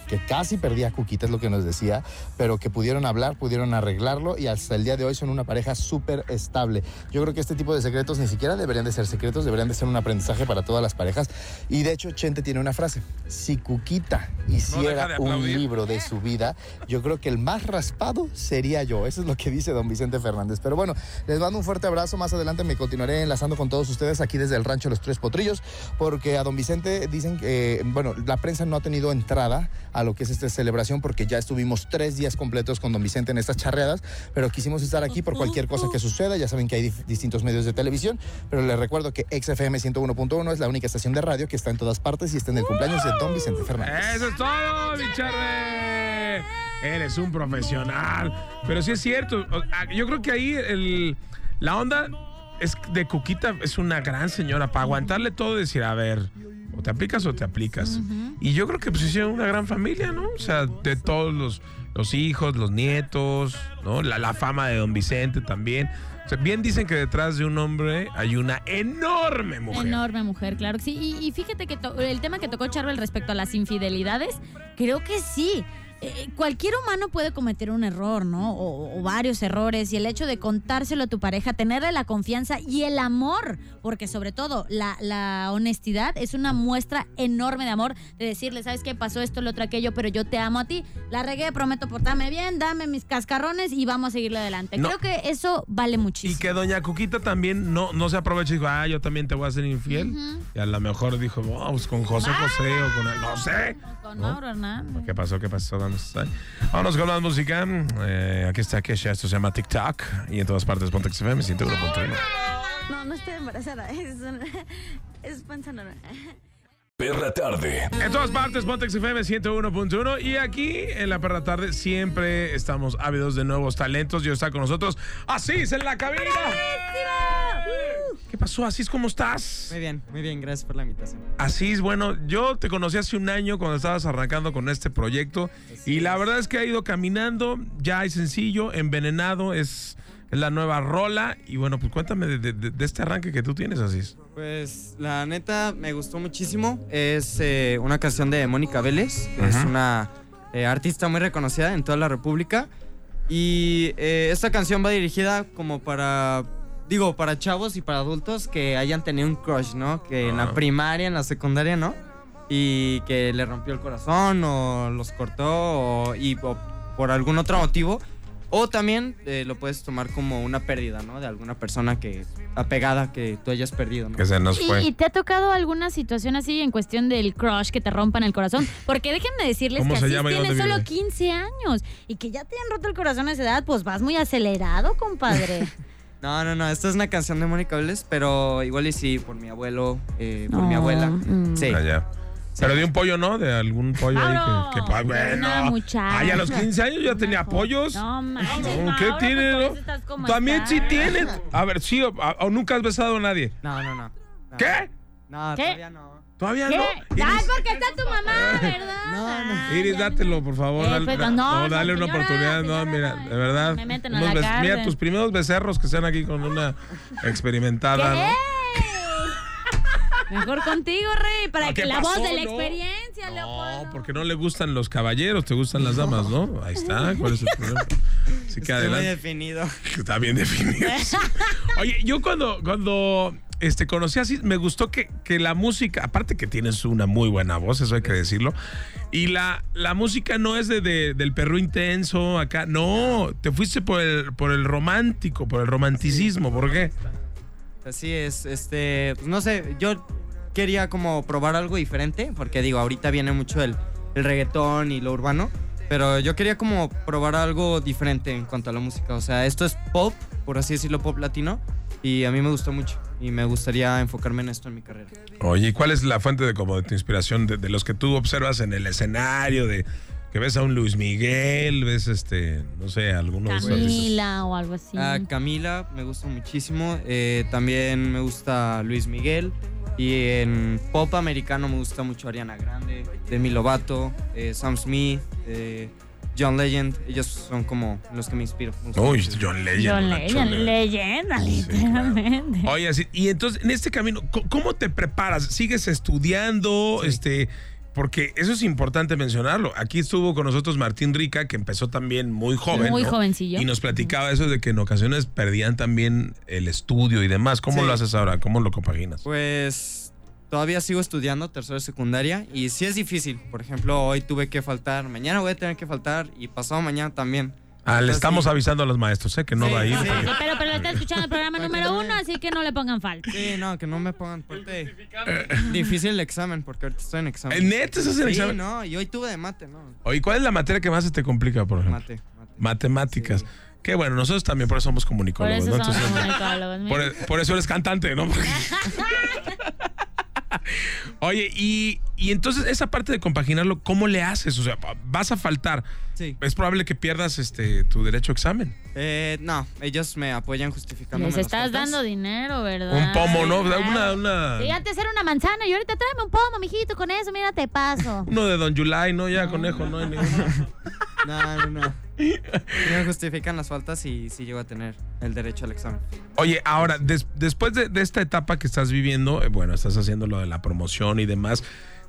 S5: que casi perdía a Cuquita, es lo que nos decía, pero que pudieron hablar, pudieron arreglarlo y hasta el día de hoy son una pareja súper estable. Yo creo que este tipo de secretos ni siquiera deberían de ser secretos, deberían de ser un aprendizaje para todas las parejas. Y de hecho, Chente tiene una frase, si Cuquita hiciera
S1: de
S5: un libro de su vida, yo creo que el más raspado sería yo. Eso es lo que dice don Vicente Fernández. Pero bueno, les mando un fuerte abrazo. Más adelante me continuaré enlazando con todos ustedes aquí desde el rancho Los Tres Potrillos, porque a don Vicente dicen que, eh, bueno, la prensa no ha tenido entrada a lo que es esta celebración porque ya estuvimos tres días completos con don Vicente en estas charreadas, pero quisimos estar aquí por cualquier cosa que suceda. Ya saben que hay dif- distintos medios de televisión, pero les recuerdo que XFM 101.1 es la única estación de radio que está en todas partes y está en el cumpleaños de don Vicente Fernández.
S1: Eso es todo, mi Charre. Eres un profesional. Pero sí es cierto. ah, Yo creo que ahí el, la onda es de Cuquita es una gran señora para aguantarle todo y decir, a ver, o te aplicas o te aplicas. Y yo creo que pues hicieron una gran familia, ¿no? O sea, de todos los, los hijos, los nietos, ¿no? La, la fama de don Vicente también. O sea, bien dicen que detrás de un hombre hay una enorme mujer.
S3: Enorme mujer, claro que sí. Y, y fíjate que el tema que tocó Charbel respecto a las infidelidades, creo que sí. Eh, cualquier humano puede cometer un error, ¿no? O, o varios errores. Y el hecho de contárselo a tu pareja, tenerle la confianza y el amor, porque sobre todo la, la honestidad es una muestra enorme de amor, de decirle, ¿sabes qué? Pasó esto, lo otro, aquello, pero yo te amo a ti. La regué, prometo portarme bien, dame mis cascarrones y vamos a seguirle adelante.
S1: No.
S3: Creo que eso vale muchísimo.
S1: Y que doña Cuquita también no, no se aprovecha y dijo, ah, yo también te voy a ser infiel. Y a lo mejor dijo, vamos con José José o con él, no sé.
S3: Con
S1: ¿No?
S3: Mauro Hernández.
S1: ¿Qué pasó? ¿Qué pasó? Vámonos con la música. Eh, aquí está Kesha, esto se llama TikTok. Y en todas partes, Pontex FM, 101.1.
S8: No, no estoy embarazada, es, una- es panza normal.
S4: Perra Tarde.
S1: En todas partes, Pontex FM 101.1 y aquí en la Perra Tarde siempre estamos ávidos de nuevos talentos. Y está con nosotros Asís en la cabina. ¿Qué pasó, Asís? ¿Cómo estás?
S8: Muy bien, muy bien, gracias por la invitación.
S1: Asís, bueno, yo te conocí hace un año cuando estabas arrancando con este proyecto y la verdad es que ha ido caminando, ya hay sencillo, envenenado, es es la nueva rola. Y bueno, pues cuéntame de, este arranque que tú tienes, Asís.
S8: Pues la neta me gustó muchísimo. Es eh, una canción de Mónica Vélez. Es una eh, artista muy reconocida en toda la República. Y eh, esta canción va dirigida como para, digo, para chavos y para adultos que hayan tenido un crush, ¿no? Que en la primaria, en la secundaria, ¿no? Y que le rompió el corazón o los cortó y por algún otro motivo o también eh, lo puedes tomar como una pérdida, ¿no? De alguna persona que apegada que tú hayas perdido, ¿no?
S1: Que se nos fue.
S3: ¿Y te ha tocado alguna situación así en cuestión del crush que te rompan el corazón? Porque déjenme decirles que así tienes solo 15 años y que ya te han roto el corazón a esa edad, pues vas muy acelerado, compadre.
S8: No, no, no. Esta es una canción de Mónica Vélez, pero igual y sí, por mi abuelo, eh, por mi abuela. Mm. Sí.
S1: Ah, pero de un pollo, ¿no? De algún pollo ahí que, que bueno. Ay, a los 15 años ya tenía pollos. No, ¿Qué tiene? También sí tiene. A ver, sí, o, nunca has besado a nadie.
S8: No, no, no.
S1: ¿Qué?
S8: No, todavía no.
S1: ¿Todavía no?
S3: Ay, porque está tu mamá, ¿verdad? No,
S1: no. Iris, dátelo, por favor. Eh, pues, no, dale una oportunidad. no, mira, de verdad. Me meten a la Mira, tus primeros becerros que sean aquí con una experimentada. ¿Qué?
S3: Mejor contigo, Rey, para que la voz de la experiencia,
S1: No, porque no le gustan los caballeros, te gustan las damas, ¿no? Ahí está, ¿cuál es el problema?
S8: Así que Está bien definido.
S1: Está bien definido. Oye, yo cuando, cuando este, conocí así, me gustó que, que, la música, aparte que tienes una muy buena voz, eso hay que decirlo, y la, la música no es de, del perro intenso acá, no, te fuiste por el, por el romántico, por el romanticismo, ¿por qué?
S8: Así es, este, pues no sé, yo quería como probar algo diferente, porque digo, ahorita viene mucho el, el reggaetón y lo urbano, pero yo quería como probar algo diferente en cuanto a la música. O sea, esto es pop, por así decirlo, pop latino, y a mí me gustó mucho y me gustaría enfocarme en esto en mi carrera.
S1: Oye, ¿y cuál es la fuente de como de tu inspiración de, de los que tú observas en el escenario de que ves a un Luis Miguel, ves este, no sé, algunos
S3: Camila o algo así.
S8: A Camila me gusta muchísimo. Eh, también me gusta Luis Miguel. Y en pop americano me gusta mucho Ariana Grande, Demi Lovato, eh, Sam Smith, eh, John Legend. Ellos son como los que me inspiran.
S1: Uy, John Legend.
S3: John Legend, leyenda, literalmente.
S1: Oye, y entonces, en este camino, ¿cómo te preparas? ¿Sigues estudiando? Este porque eso es importante mencionarlo. Aquí estuvo con nosotros Martín Rica, que empezó también muy joven.
S3: Muy jovencillo.
S1: Y nos platicaba eso de que en ocasiones perdían también el estudio y demás. ¿Cómo lo haces ahora? ¿Cómo lo compaginas?
S8: Pues todavía sigo estudiando tercera secundaria y sí es difícil. Por ejemplo, hoy tuve que faltar, mañana voy a tener que faltar y pasado mañana también.
S1: Ah, le estamos avisando a los maestros, ¿eh? Que no va a ir.
S3: pero, pero está escuchando el programa número uno, así que no le pongan falta.
S8: Sí, no, que no me pongan falta. Difícil el examen, porque ahorita estoy en examen.
S1: ¿En ¿Neta estás en examen?
S8: Sí, no, y hoy tuve de mate, ¿no?
S1: Oye, ¿cuál es la materia que más se te complica, por ejemplo?
S8: Mate.
S1: Matemáticas. Qué bueno, nosotros también por eso somos comunicólogos.
S3: Por eso somos comunicólogos.
S1: Por, por, eso eres cantante, ¿no? Oye, y, entonces esa parte de compaginarlo, ¿cómo le haces? O sea, vas a faltar. Sí. Es probable que pierdas este tu derecho a examen.
S8: Eh, no, ellos me apoyan justificando.
S3: Les estás dando dinero, ¿verdad?
S1: Un pomo, ¿no? Una, una...
S3: Sí, antes era una manzana y ahorita tráeme un pomo, mijito, con eso, mira, te paso.
S1: Uno de Don July, ¿no? Ya, conejo, no hay ninguno.
S8: no, no, no. Me justifican las faltas y sí llego a tener el derecho al examen.
S1: Oye, ahora, después de, esta etapa que estás viviendo, eh, bueno, estás haciendo lo de la promoción y demás.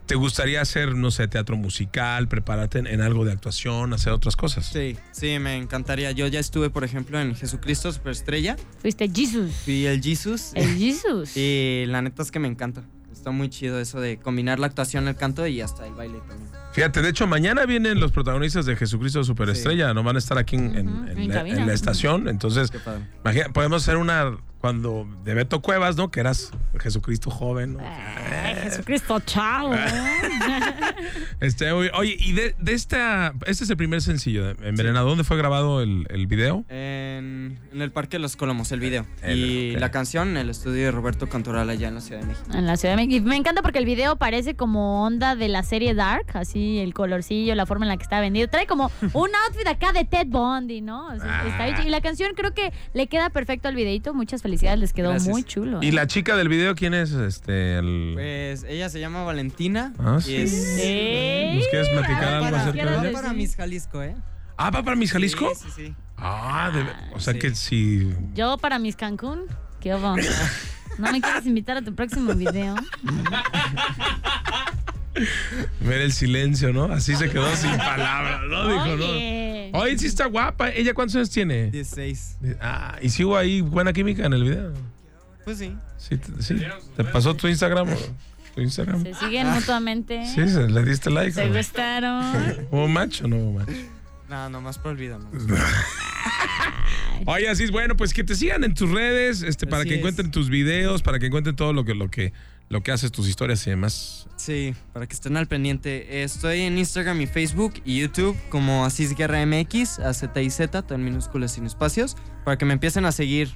S1: ¿Te gustaría hacer, no sé, teatro musical, prepararte en, algo de actuación, hacer otras cosas?
S8: Sí, sí, me encantaría. Yo ya estuve, por ejemplo, en Jesucristo Superestrella.
S3: Fuiste Jesus.
S8: Fui el Jesus.
S3: El Jesus.
S8: Y la neta es que me encanta. Está muy chido eso de combinar la actuación, el canto y hasta el baile también.
S1: Fíjate, de hecho, mañana vienen los protagonistas de Jesucristo Superestrella, no van a estar aquí en, la, estación. Entonces, podemos hacer una cuando de Beto Cuevas, ¿no? Que eras Jesucristo joven. ¿no?
S3: Eh, Jesucristo, chao.
S1: este, oye, y de, esta, este es el primer sencillo, Envenenado. ¿Dónde fue grabado el, el video?
S8: En, el Parque de los Colomos, el video. y la canción en el estudio de Roberto Cantoral allá en la Ciudad de México.
S3: En la Ciudad de México. Me encanta porque el video parece como onda de la serie Dark, así el colorcillo, la forma en la que está vendido. Trae como un outfit acá de Ted Bundy, ¿no? Ah. y la canción creo que le queda perfecto al videito. Muchas felicidades, les quedó muy chulo.
S1: ¿Y ¿eh? la chica del video quién es? Este,
S8: Pues ella se llama Valentina.
S1: Ah, sí.
S8: Es...
S1: ¿Nos quieres platicar algo acerca de ella?
S8: para Miss Jalisco, ¿eh?
S1: Ah, ¿va para Miss Jalisco?
S8: Sí, sí, sí.
S1: Ah, o sea que sí.
S3: Yo para Miss Cancún, ¿qué hubo? ¿No me quieres invitar a tu próximo video?
S1: Ver el silencio, ¿no? Así se quedó sin palabras, ¿no? Dijo, ¿no? Oye, sí está guapa. ¿Ella cuántos años tiene?
S8: 16.
S1: Ah, ¿y si hubo ahí buena química en el video?
S8: Pues sí.
S1: Sí, sí. ¿Te pasó tu Instagram? ¿Tu Instagram?
S3: Se siguen mutuamente.
S1: Sí, le diste like.
S3: Se gustaron.
S1: ¿Hubo match o no hubo match?
S8: No, nomás por olvido.
S1: Oye, así es bueno, pues que te sigan en tus redes, este, para que encuentren tus videos, para que encuentren todo lo que, lo que, lo que haces, tus historias y demás.
S8: Sí, para que estén al pendiente. Estoy en Instagram y Facebook y YouTube como Asís Guerra MX, A Z y Z, todo en minúsculas sin espacios, para que me empiecen a seguir.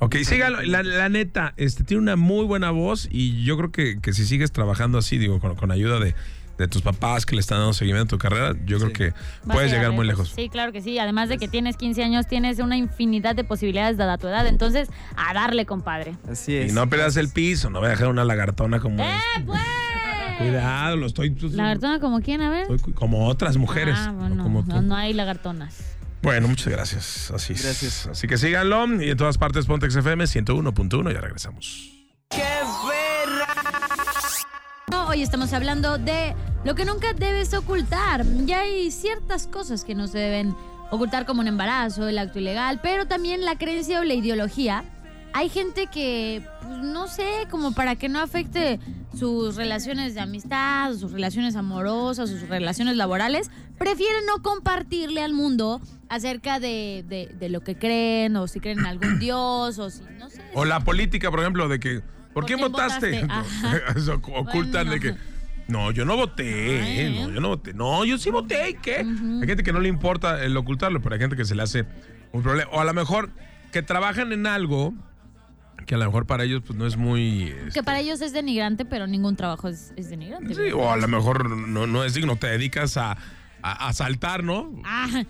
S1: Ok, sígalo. La, neta, este, tiene una muy buena voz y yo creo que, que si sigues trabajando así, digo, con ayuda de, de tus papás que le están dando seguimiento a tu carrera, yo creo que puedes llegar muy lejos.
S3: Sí, claro que sí. Además de que tienes 15 años, tienes una infinidad de posibilidades dada tu edad. Entonces, a darle, compadre.
S8: Así es.
S1: Y no pierdas el piso, no voy a dejar una lagartona como.
S3: ¡Eh, pues!
S1: Cuidado, lo estoy.
S3: ¿Lagartona como quién? A ver.
S1: Como otras mujeres.
S3: Ah, bueno, no, no, hay lagartonas.
S1: Bueno, muchas gracias. Así Gracias. Así que síganlo y en todas partes Pontex FM 101.1 ya regresamos. ¡Qué
S3: Hoy estamos hablando de lo que nunca debes ocultar. Ya hay ciertas cosas que no se deben ocultar como un embarazo, el acto ilegal, pero también la creencia o la ideología. Hay gente que, pues, no sé, como para que no afecte sus relaciones de amistad, sus relaciones amorosas, sus relaciones laborales, prefieren no compartirle al mundo acerca de lo que creen o si creen en algún dios o si, no sé.
S1: O la política, por ejemplo, de que ¿Por, qué votaste? Eso ocultan de que. No, yo no voté. no, yo no voté. No, yo sí voté. ¿Y qué? Hay gente que no le importa el ocultarlo, pero hay gente que se le hace un problema. O a lo mejor que trabajan en algo que a lo mejor para ellos pues no es muy...
S3: Que este para ellos es denigrante, pero ningún trabajo es, denigrante.
S1: Sí, o a lo mejor no, no es digno, te dedicas a, a, a saltar, ¿no?
S3: Ah,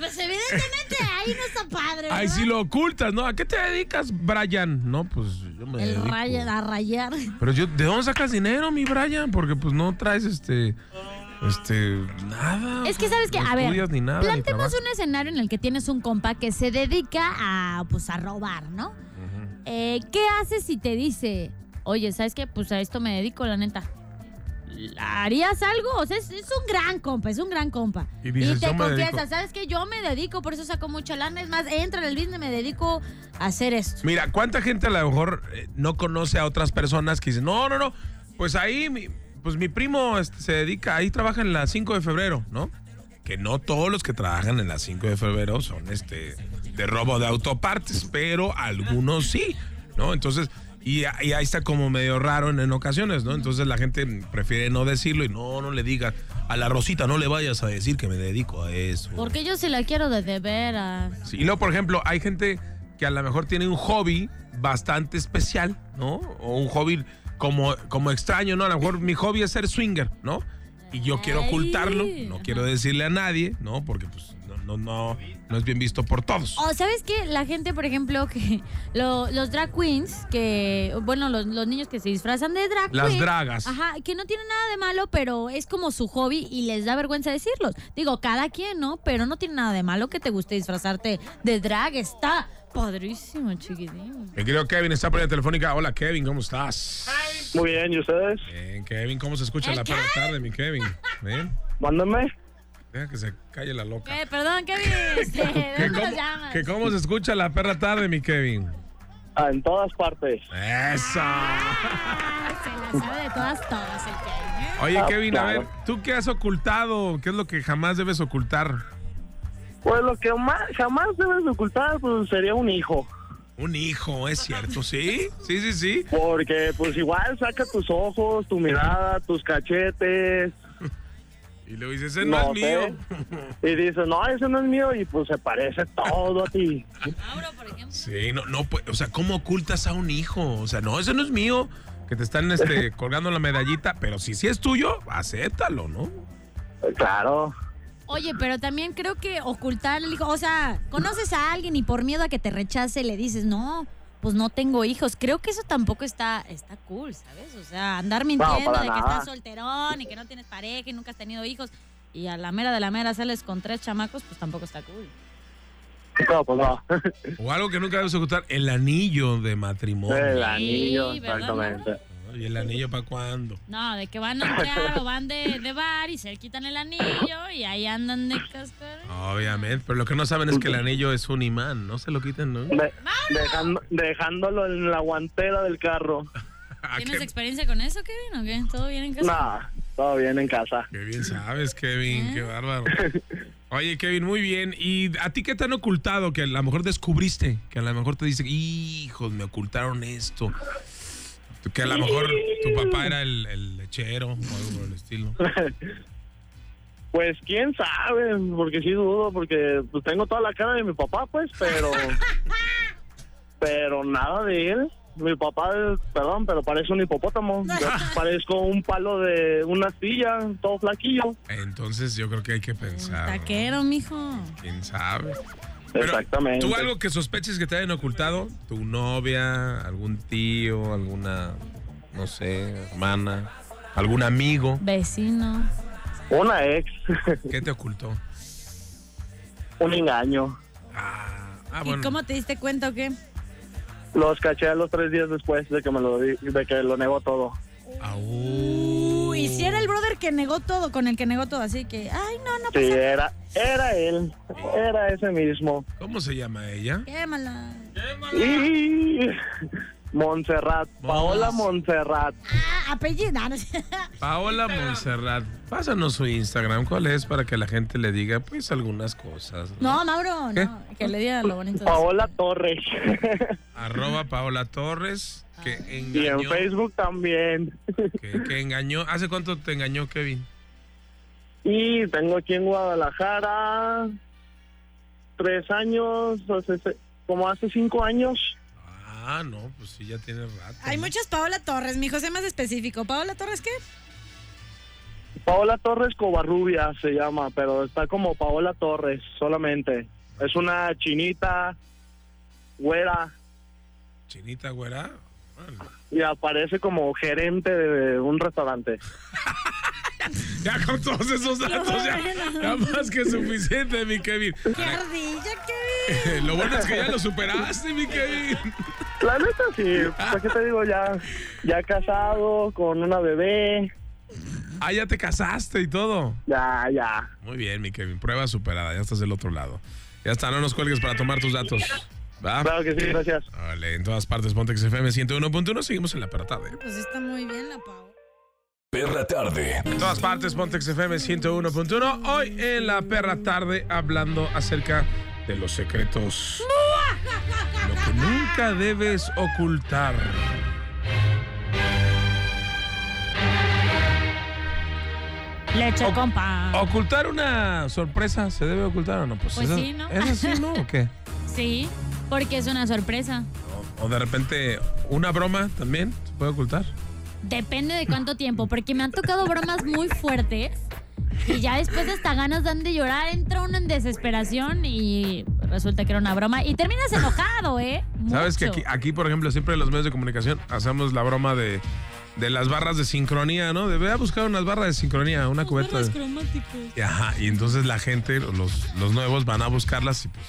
S3: Pues evidentemente ahí no está padre.
S1: Ahí sí lo ocultas, ¿no? ¿A qué te dedicas, Brian? No, pues
S3: El dedico. a rayar.
S1: Pero yo, ¿de dónde sacas dinero, mi Brian? Porque pues no traes este. Este, nada.
S3: Es que sabes que, a ver, plantemos un escenario en el que tienes un compa que se dedica a, pues, a robar, ¿no? Eh, ¿Qué haces si te dice, oye, ¿sabes qué? Pues a esto me dedico, la neta. ¿Harías algo? O sea, es, un gran compa, es un gran compa. Y, te confiesa, ¿sabes qué? Yo me dedico, por eso saco mucha lana. Es más, entra en el business, me dedico a hacer esto.
S1: Mira, ¿cuánta gente a lo mejor eh, no conoce a otras personas que dicen, no, no, no, pues ahí, mi, pues mi primo este, se dedica, ahí trabaja en la 5 de febrero, ¿no? Que no todos los que trabajan en la 5 de febrero son este de robo de autopartes, pero algunos sí, ¿no? Entonces y, ahí está como medio raro en, ocasiones, ¿no? Entonces la gente prefiere no decirlo y no, no le diga a la Rosita, no le vayas a decir que me dedico a eso.
S3: Porque yo se la quiero de, de veras.
S1: Sí, y luego, por ejemplo, hay gente que a lo mejor tiene un hobby bastante especial, ¿no? O un hobby como, como extraño, ¿no? A lo mejor mi hobby es ser swinger, ¿no? Y yo quiero ocultarlo, no quiero decirle a nadie, ¿no? Porque pues no, no, no es bien visto por todos.
S3: O sabes que la gente, por ejemplo, que los drag queens, que, bueno, los, niños que se disfrazan de drag
S1: Las dragas.
S3: Ajá, que no tienen nada de malo, pero es como su hobby y les da vergüenza decirlos. Digo, cada quien, ¿no? Pero no tiene nada de malo que te guste disfrazarte de drag. Está padrísimo, chiquitín.
S1: Mi querido Kevin está por la telefónica. Hola, Kevin, ¿cómo estás?
S9: Muy bien, ¿y ustedes?
S1: Bien, Kevin, ¿cómo se escucha la tarde, mi Kevin? ¿Bien?
S9: Mándame.
S1: Deja que se calle la loca.
S3: Eh, perdón, Kevin. Este, ¿De
S1: cómo, que cómo se escucha la perra tarde, mi Kevin.
S9: Ah, en todas partes.
S1: ¡Eso!
S3: Ah, se la sabe de todas, todas el Kevin. ¿eh?
S1: Oye, ah, Kevin, a ver, ¿tú qué has ocultado? ¿Qué es lo que jamás debes ocultar?
S9: Pues lo que jamás debes ocultar pues, sería un hijo.
S1: Un hijo, es cierto, ¿sí? Sí, sí, sí.
S9: Porque pues igual saca tus ojos, tu mirada, tus cachetes.
S1: Y luego dices, ese no, es mío.
S9: Y dices, no, ese no es mío. Y pues se parece todo a ti.
S1: Sí, no, no, pues, o sea, ¿cómo ocultas a un hijo? O sea, no, ese no es mío. Que te están este, colgando la medallita. Pero si sí es tuyo, acéptalo, ¿no?
S9: Claro.
S3: Oye, pero también creo que ocultar el hijo, o sea, conoces a alguien y por miedo a que te rechace le dices, no, pues no tengo hijos. Creo que eso tampoco está, está cool, ¿sabes? O sea, andar mintiendo de que estás solterón y que no tienes pareja y nunca has tenido hijos y a la mera de la mera sales con tres chamacos, pues tampoco está cool.
S9: No, pues no.
S1: o algo que nunca debes ocultar, el anillo de matrimonio.
S9: El anillo, exactamente.
S1: ¿Y el anillo para cuándo?
S3: No, de que van a entrar o van de, de, bar y se quitan el anillo y ahí andan de cascar.
S1: Obviamente, pero lo que no saben es que el anillo es un imán, no se lo quiten, ¿no?
S9: dejándolo en la guantera del carro.
S3: ¿Tienes experiencia con eso, Kevin, o qué? ¿Todo bien en casa?
S9: No, todo bien en casa.
S1: Qué bien sabes, Kevin, qué ¿Eh? bárbaro. Oye, Kevin, muy bien. ¿Y a ti qué te han ocultado que a lo mejor descubriste? Que a lo mejor te dicen, hijos, me ocultaron esto. Que a lo mejor tu papá era el, lechero o algo por el estilo.
S9: Pues quién sabe, porque sí dudo, porque pues, tengo toda la cara de mi papá, pues, pero. pero nada de él. Mi papá, perdón, pero parece un hipopótamo. parezco un palo de una silla, todo flaquillo.
S1: Entonces yo creo que hay que pensar.
S3: Taquero, mijo.
S1: ¿Quién sabe?
S9: Exactamente.
S1: ¿Tú algo que sospeches que te hayan ocultado? ¿Tu novia, algún tío, alguna, no sé, hermana, algún amigo?
S3: Vecino.
S9: Una ex.
S1: ¿Qué te ocultó?
S9: Un engaño.
S1: Ah, ah
S3: ¿Y cómo te diste cuenta o qué?
S9: Los caché a los tres días después de que me lo de que lo negó todo.
S1: Ah,
S3: y si era el brother que negó todo, con el que negó todo, así que, ay, no, no
S9: pasa Sí, era, era él, era ese mismo.
S1: ¿Cómo se llama ella?
S3: Quémala.
S9: Y... Montserrat, Paola Montserrat.
S3: Ah, apellida.
S1: Paola Montserrat. Pásanos su Instagram, ¿cuál es? Para que la gente le diga, pues, algunas cosas.
S3: No, Mauro, no, que le diga lo bonito.
S9: Paola Torres.
S1: Arroba Paola Torres. Que engañó,
S9: y en Facebook también.
S1: Que, engañó. ¿Hace cuánto te engañó, Kevin?
S9: Y tengo aquí en Guadalajara tres años, como hace cinco años.
S1: Ah, no, pues sí, ya tiene rato.
S3: Hay muchas Paola Torres, mi José más específico. ¿Paola Torres qué?
S9: Paola Torres Covarrubia se llama, pero está como Paola Torres solamente. Es una chinita, güera.
S1: ¿Chinita, güera?
S9: Y aparece como gerente de un restaurante.
S1: ya con todos esos datos, ya, más que suficiente, mi Kevin.
S3: ¡Qué ardilla, Kevin!
S1: lo bueno es que ya lo superaste, mi Kevin.
S9: La neta sí, ¿para qué te digo? Ya, ya casado, con una bebé.
S1: Ah, ya te casaste y todo.
S9: Ya, ya.
S1: Muy bien, mi Kevin. Prueba superada, ya estás del otro lado. Ya está, no nos cuelgues para tomar tus datos. ¿Va?
S9: Claro que sí, gracias.
S1: Vale, en todas partes, Pontex FM 101.1. Seguimos en la perra tarde.
S3: Pues está muy bien la Pau.
S4: Perra tarde.
S1: En todas partes, Pontex FM 101.1. Hoy en la perra tarde, hablando acerca de los secretos. Lo que nunca debes ocultar.
S3: Leche con pan.
S1: ¿Ocultar una sorpresa se debe ocultar o no?
S3: Pues, pues sí, ¿no?
S1: ¿Es así, no? ¿O qué?
S3: Sí, porque es una sorpresa.
S1: O, de repente, una broma también se puede ocultar.
S3: Depende de cuánto tiempo, porque me han tocado bromas muy fuertes y ya después hasta ganas dan de llorar, entra uno en desesperación y resulta que era una broma y terminas enojado, ¿eh?
S1: Sabes que aquí, aquí, por ejemplo, siempre en los medios de comunicación hacemos la broma de, de las barras de sincronía, ¿no? De a buscar unas barras de sincronía, una cubeta.
S3: Barras cromáticas.
S1: Y, ajá, y entonces la gente, los, los nuevos, van a buscarlas y pues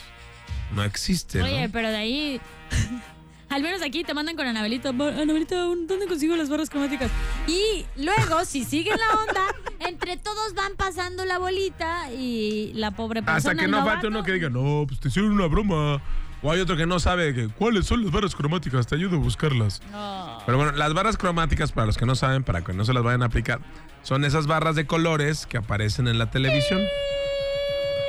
S1: no existe.
S3: Oye, pero de ahí. Al menos aquí te mandan con Anabelita. Anabelita, ¿dónde consigo las barras cromáticas? Y luego, si siguen la onda, entre todos van pasando la bolita y la pobre persona.
S1: Hasta que no falte uno que diga, no, pues te hicieron una broma. O hay otro que no sabe que, cuáles son las barras cromáticas, te ayudo a buscarlas. Pero bueno, las barras cromáticas, para los que no saben, para que no se las vayan a aplicar, son esas barras de colores que aparecen en la televisión.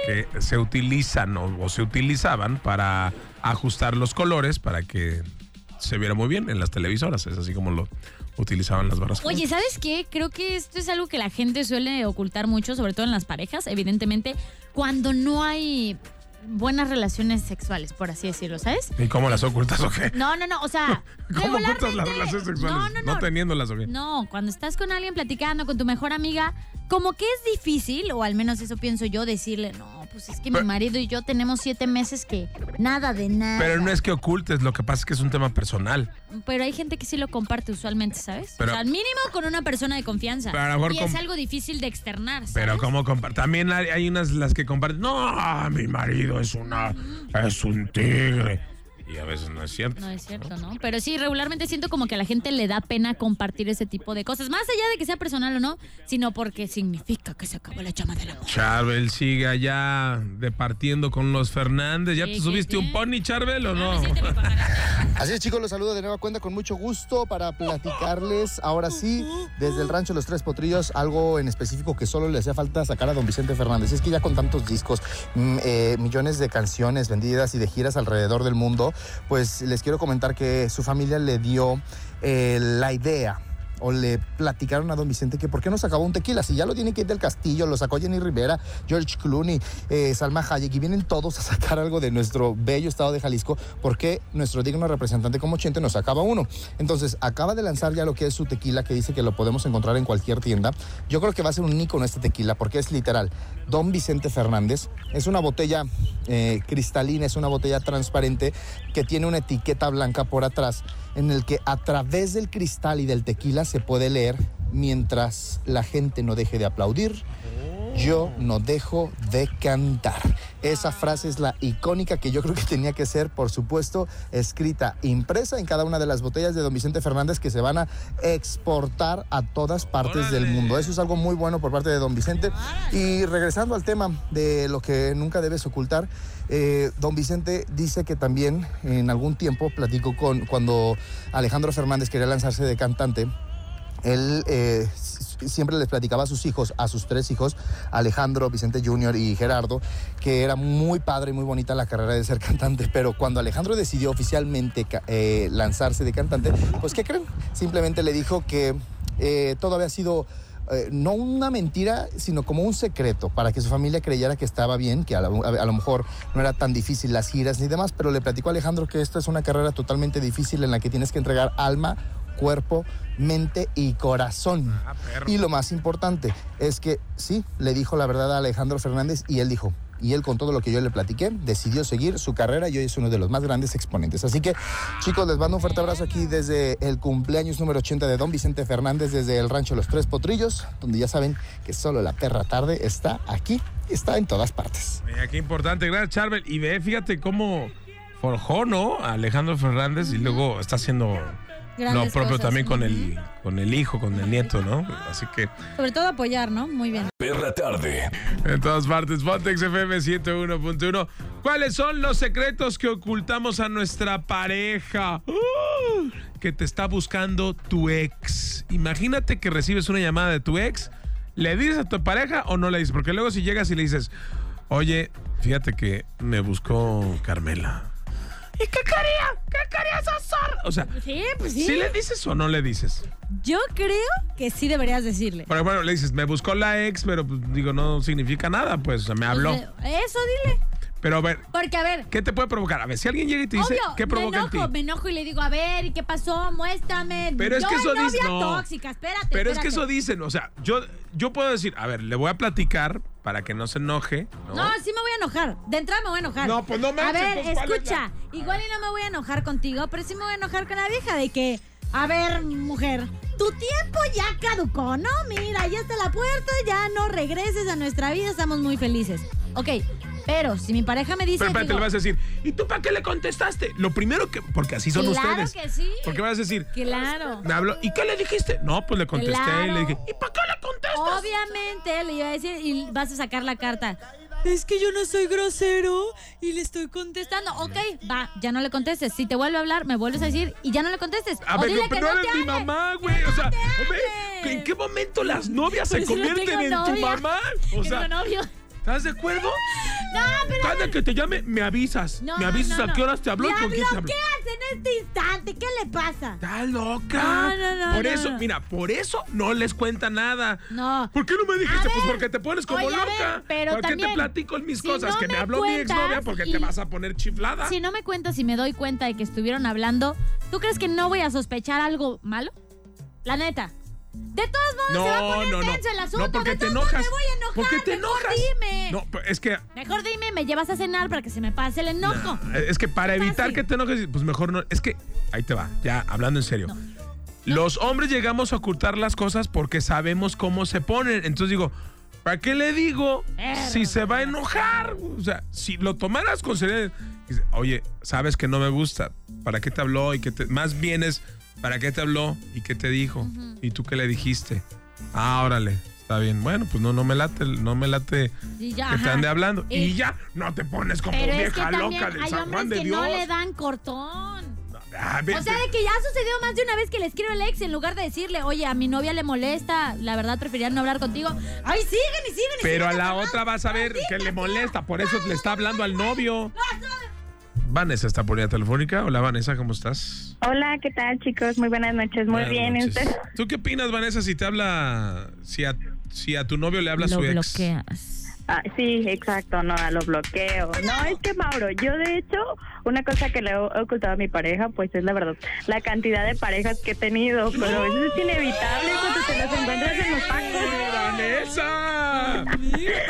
S1: Que se utilizan o, se utilizaban para ajustar los colores para que se viera muy bien en las televisoras. Es así como lo utilizaban las barras.
S3: Oye, ¿sabes qué? Creo que esto es algo que la gente suele ocultar mucho, sobre todo en las parejas, evidentemente, cuando no hay buenas relaciones sexuales, por así decirlo, ¿sabes?
S1: ¿Y cómo las ocultas o qué?
S3: No, no, no, o sea...
S1: ¿Cómo ocultas las relaciones sexuales? No, no, no. No teniéndolas o qué.
S3: No, cuando estás con alguien platicando, con tu mejor amiga, como que es difícil, o al menos eso pienso yo, decirle, no, pues es que mi marido y yo tenemos siete meses que nada de nada.
S1: Pero no es que ocultes, lo que pasa es que es un tema personal.
S3: Pero hay gente que sí lo comparte usualmente, ¿sabes? o sea, al mínimo con una persona de confianza. y es algo difícil de externar. ¿sabes?
S1: Pero ¿cómo compartir? También hay, unas las que comparten, no, mi marido es una, es un tigre. Y a veces no es cierto.
S3: No es cierto, ¿no? Pero sí, regularmente siento como que a la gente le da pena compartir ese tipo de cosas. Más allá de que sea personal o no, sino porque significa que se acabó la llama del amor.
S1: Charbel sigue allá departiendo con los Fernández. ¿Ya te subiste un pony, Charbel, o no?
S5: Así es, chicos, los saludo de nueva cuenta con mucho gusto para platicarles, ahora sí, desde el rancho Los Tres Potrillos, algo en específico que solo le hacía falta sacar a don Vicente Fernández. es que ya con tantos discos, mm, eh, millones de canciones vendidas y de giras alrededor del mundo, pues les quiero comentar que su familia le dio eh, la idea o le platicaron a don Vicente que por qué no sacaba un tequila, si ya lo tiene que ir del castillo, lo sacó Jenny Rivera, George Clooney, eh, Salma Hayek, y vienen todos a sacar algo de nuestro bello estado de Jalisco, ¿por qué nuestro digno representante como Chente nos sacaba uno? Entonces, acaba de lanzar ya lo que es su tequila, que dice que lo podemos encontrar en cualquier tienda. Yo creo que va a ser un ícono este tequila, porque es literal, Don Vicente Fernández, es una botella eh, cristalina, es una botella transparente que tiene una etiqueta blanca por atrás, en el que a través del cristal y del tequila se puede leer mientras la gente no deje de aplaudir. Yo no dejo de cantar. Esa frase es la icónica que yo creo que tenía que ser, por supuesto, escrita, impresa en cada una de las botellas de Don Vicente Fernández que se van a exportar a todas partes del mundo. Eso es algo muy bueno por parte de Don Vicente. Y regresando al tema de lo que nunca debes ocultar, eh, Don Vicente dice que también en algún tiempo platicó con cuando Alejandro Fernández quería lanzarse de cantante él eh, siempre les platicaba a sus hijos, a sus tres hijos, Alejandro, Vicente Jr. y Gerardo, que era muy padre y muy bonita la carrera de ser cantante, pero cuando Alejandro decidió oficialmente eh, lanzarse de cantante, pues ¿qué creen? Simplemente le dijo que eh, todo había sido... no una mentira, sino como un secreto, para que su familia creyera que estaba bien, que a lo, a lo, mejor no era tan difícil las giras ni demás, pero le platicó a Alejandro que esto es una carrera totalmente difícil en la que tienes que entregar alma, cuerpo, mente y corazón. Ah, y lo más importante es que sí, le dijo la verdad a Alejandro Fernández y él dijo, y él con todo lo que yo le platiqué, decidió seguir su carrera y hoy es uno de los más grandes exponentes. Así que chicos, les mando un fuerte abrazo aquí desde el cumpleaños número 80 de Don Vicente Fernández, desde el rancho Los Tres Potrillos, donde ya saben que solo la perra tarde está aquí, está en todas partes.
S1: Mira, qué importante, gracias Charbel. Y ve, fíjate cómo forjó, ¿no? Alejandro Fernández y luego está haciendo lo propio también con el, con el hijo, con el nieto, ¿no? Así que.
S3: Sobre todo apoyar, ¿no? Muy bien.
S4: Perra tarde.
S1: En todas partes, Pontex FM 101.1. ¿Cuáles son los secretos que ocultamos a nuestra pareja? ¡Uh! que te está buscando tu ex. Imagínate que recibes una llamada de tu ex. ¿Le dices a tu pareja o no le dices? Porque luego si llegas y le dices, oye, fíjate que me buscó Carmela. ¿Y qué quería? ¿Qué querías hacer? O sea,
S3: sí, pues sí.
S1: ¿sí le dices o no le dices?
S3: Yo creo que sí deberías decirle.
S1: Pero bueno, le dices, me buscó la ex, pero pues, digo, no significa nada, pues, me habló.
S3: Eso dile.
S1: Pero a ver.
S3: Porque, a ver.
S1: ¿Qué te puede provocar? A ver, si alguien llega y te dice, ¿qué provoca
S3: me enojo,
S1: en ti?
S3: Me enojo y le digo, a ver, ¿y qué pasó? Muéstrame.
S1: Pero es que eso dice. No.
S3: tóxica, espérate.
S1: Pero es que eso dicen, o sea, yo, yo puedo decir, a ver, le voy a platicar para que no se enoje. No,
S3: no sí me voy a enojar. De entrada me voy a enojar.
S1: No, pues no me
S3: A ver, escucha. Igual y no me voy a enojar contigo, pero sí me voy a enojar con la vieja de que. A ver, mujer, tu tiempo ya caducó, ¿no? Mira, ya está la puerta, ya no regreses a nuestra vida, estamos muy felices. Ok, pero si mi pareja me dice.
S1: Pero espérate, le vas a decir, ¿y tú para qué le contestaste? Lo primero que. Porque así son
S3: claro
S1: ustedes.
S3: que sí.
S1: Porque vas a decir.
S3: Claro.
S1: Me habló, ¿y qué le dijiste? No, pues le contesté y le dije, ¿y para qué le contestas?
S3: Obviamente le iba a decir y vas a sacar la carta. Es que yo no soy grosero y le estoy contestando. Ok, va, ya no le contestes. Si te vuelve a hablar, me vuelves a decir y ya no le contestes.
S1: A
S3: o
S1: ver,
S3: dile
S1: pero
S3: que
S1: no
S3: no
S1: eres mi mamá, güey.
S3: no
S1: O sea. ¿en qué momento las novias se
S3: Pues no
S1: convierten en tu mamá? O sea,
S3: novio.
S1: ¿Estás de acuerdo?
S3: No, pero.
S1: Cada que te llame, me avisas.
S3: No,
S1: me avisas
S3: no,
S1: a qué horas te habló y con quién te habló.
S3: bloqueas en este instante. ¿Qué le pasa?
S1: Está loca.
S3: No, no, no,
S1: por eso, mira, por eso no les cuenta nada.
S3: No.
S1: ¿Por qué no me dijiste?
S3: A
S1: pues
S3: ver,
S1: porque te pones como
S3: oye,
S1: loca.
S3: ver, pero
S1: ¿Por qué te platico en mis
S3: si
S1: cosas? que me
S3: me
S1: habló mi exnovia porque
S3: y-
S1: te vas a poner chiflada.
S3: Si no me cuentas y me doy cuenta de que estuvieron hablando, ¿tú crees que no voy a sospechar algo malo? La neta. De todos modos
S1: no,
S3: se va a poner
S1: no, no.
S3: el asunto.
S1: No, porque
S3: de
S1: te
S3: todos
S1: enojas.
S3: Me voy a enojar.
S1: ¿Por qué te
S3: Mejor
S1: enojas?
S3: dime.
S1: No, pues, es que
S3: Mejor dime, me llevas a cenar para que se me pase el enojo.
S1: Es que para evitar que te enojes, pues mejor no. Es que, ahí te va, ya hablando en serio. Los hombres llegamos a ocultar las cosas porque sabemos cómo se ponen. Entonces digo, ¿para qué le digo si se va a enojar? O sea, si lo tomaras con seriedad, oye, sabes que no me gusta, ¿para qué te habló? Y que te, más bien es, ¿para qué te habló? ¿Y qué te dijo? ¿Y tú qué le dijiste? Ah, órale, está bien. Bueno, pues no, no me late, no me late
S3: Y ya,
S1: que te
S3: ajá.
S1: ande hablando. Y,
S3: Y-
S1: ya, no te pones como
S3: Pero es que
S1: vieja
S3: también
S1: loca del
S3: hay
S1: San Juan de
S3: que
S1: Dios.
S3: no le dan cortón.
S1: Ah,
S3: O sea, de que ya ha sucedido más de una vez que le escribe el ex en lugar de decirle, oye, a mi novia le molesta, la verdad preferiría no hablar contigo. ¡Ay, siguen y siguen y
S1: Pero a la otra vas a ver que le molesta, por eso le está hablando al novio. Vanessa está por línea telefónica. Hola Vanessa, ¿cómo estás?
S10: Hola, ¿qué tal, chicos? Muy buenas noches. Muy
S1: Buenas
S10: bien, ¿y
S1: noches.
S10: usted?
S1: ¿Tú qué opinas, Vanessa, si te habla, si a, si a tu novio le habla
S3: Lo
S1: su ex?
S3: bloqueas.
S10: Ah, sí, exacto, no, lo bloqueo. No, es que Mauro, yo de hecho, una cosa que le he ocultado a mi pareja, pues es la verdad, la cantidad de parejas que he tenido, pero a veces es inevitable cuando te las encuentras en los tacos.
S1: ¡Vanessa!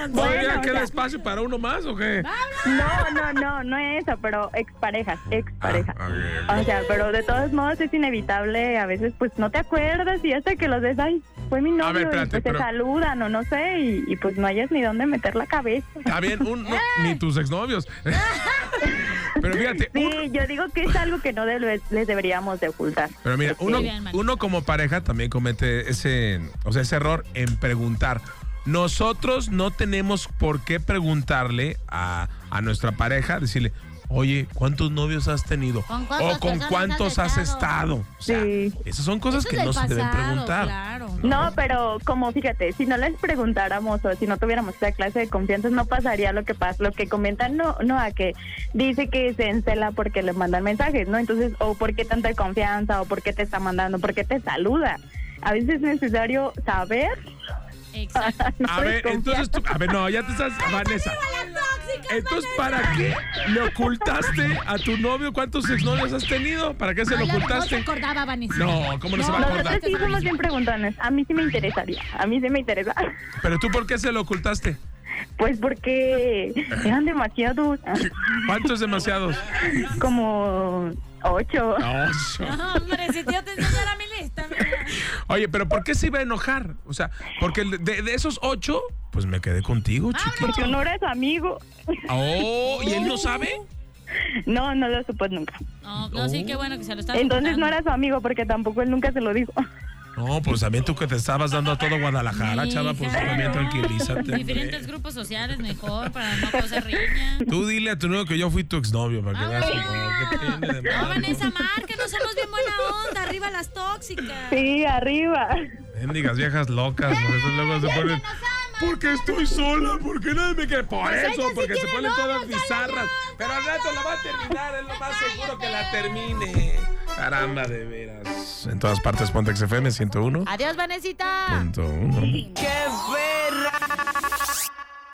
S10: Bueno,
S1: ¿Todavía
S10: o
S1: queda
S10: sea-
S1: espacio para uno más o qué?
S10: No, no, no, no es eso, pero exparejas, exparejas.
S1: Ah, ok.
S10: O sea, pero de todos modos es inevitable, a veces pues no te acuerdas y hasta que los ves, ay, fue mi novio,
S1: ver, espérate,
S10: y pues
S1: pero-
S10: te saludan o no sé, y, y, pues no hayas ni dónde meter la cabeza.
S1: Está bien, un, no, ni tus exnovios. Pero fíjate,
S10: Sí,
S1: un-
S10: yo digo que es algo que no les deberíamos de ocultar.
S1: Pero mira, uno, uno como pareja también comete ese, o sea, ese error en preguntar. Nosotros no tenemos por qué preguntarle a, a nuestra pareja, decirle, oye, ¿cuántos novios has tenido?
S3: ¿Con
S1: o con cuántos
S3: has
S1: has estado.
S3: estado?
S1: O sea,
S10: Sí.
S1: esas son cosas
S3: Eso
S1: que no se deben preguntar.
S3: Claro.
S10: No, pero como fíjate, si no les preguntáramos o si no tuviéramos esa clase de confianza, no pasaría lo que pasa, lo que comentan, no, no, a que dice que se encela porque le mandan mensajes, ¿no? Entonces, o por qué tanta confianza, o por qué te está mandando, por qué te saluda. A veces es necesario saber.
S3: Exacto.
S10: no
S1: A ver, entonces tú, a ver, no, ya te estás, Vanessa. Entonces, ¿para qué le ocultaste a tu novio cuántos exnovios has tenido? ¿Para qué se lo
S3: Ay, no se
S1: ocultaste?
S3: acordaba, Vanessa.
S1: No, ¿cómo no se va a acordar?
S10: Nosotros sí somos bien preguntones. A mí sí me interesaría. A mí sí me interesa.
S1: Pero tú, ¿por qué se lo ocultaste?
S10: Pues porque eran demasiados.
S1: ¿Cuántos demasiados?
S10: Como ocho.
S1: Ocho.
S3: No, hombre, si yo te enseñara mi lista. mira.
S1: Oye, pero ¿por qué se iba a enojar? O sea, porque de, de esos ocho, pues me quedé contigo, chiquito.
S10: Porque no eres amigo.
S1: Oh, ¿y él no sabe?
S10: No, no lo supo nunca.
S3: No, no, sí, qué bueno que se lo está
S10: Entonces no era su amigo porque tampoco él nunca se lo dijo.
S1: No, pues también tú que te estabas dando a todo Guadalajara, chava, pues también
S3: no.
S1: tranquilízate.
S3: Diferentes grupos sociales mejor para no causar riña.
S1: Tú dile a tu novio que yo fui tu exnovio para que veas que no, ¿qué tiene de
S3: No,
S1: malo?
S3: Vanessa, márcanos, somos bien buena onda. Arriba las tóxicas.
S10: Sí, arriba.
S1: Mendigas viejas locas, por eso luego se ponen. Porque estoy sola, porque nadie me quiere. Por
S3: Pues
S1: eso,
S3: sí
S1: porque se ponen todas bizarras. Pero al rato la va a terminar, es lo más seguro que la termine. Caramba, de veras. En todas partes, Pontex FM 101.
S3: Adiós, Vanesita.
S1: Punto uno.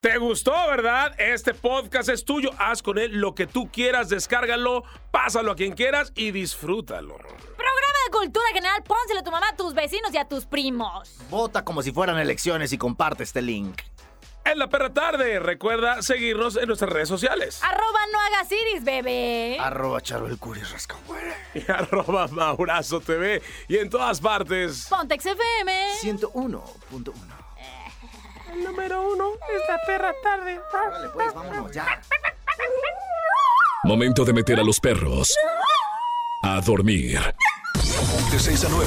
S1: ¿Te gustó, verdad? Este podcast es tuyo. Haz con él lo que tú quieras, descárgalo, pásalo a quien quieras y disfrútalo.
S3: Programa de cultura general, pónselo a tu mamá, a tus vecinos y a tus primos.
S11: Vota como si fueran elecciones y comparte este link.
S1: En la perra tarde, recuerda seguirnos en nuestras redes sociales.
S3: Arroba no hagas iris, bebé.
S11: Arroba Charo el Curi Rascahuele.
S1: Y arroba Maurazo TV. Y en todas partes.
S3: Pontex FM.
S11: 101.1.
S1: El número uno es la perra tarde.
S11: Vale, pues vámonos ya.
S4: Momento de meter a los perros a dormir. De 6 a 9.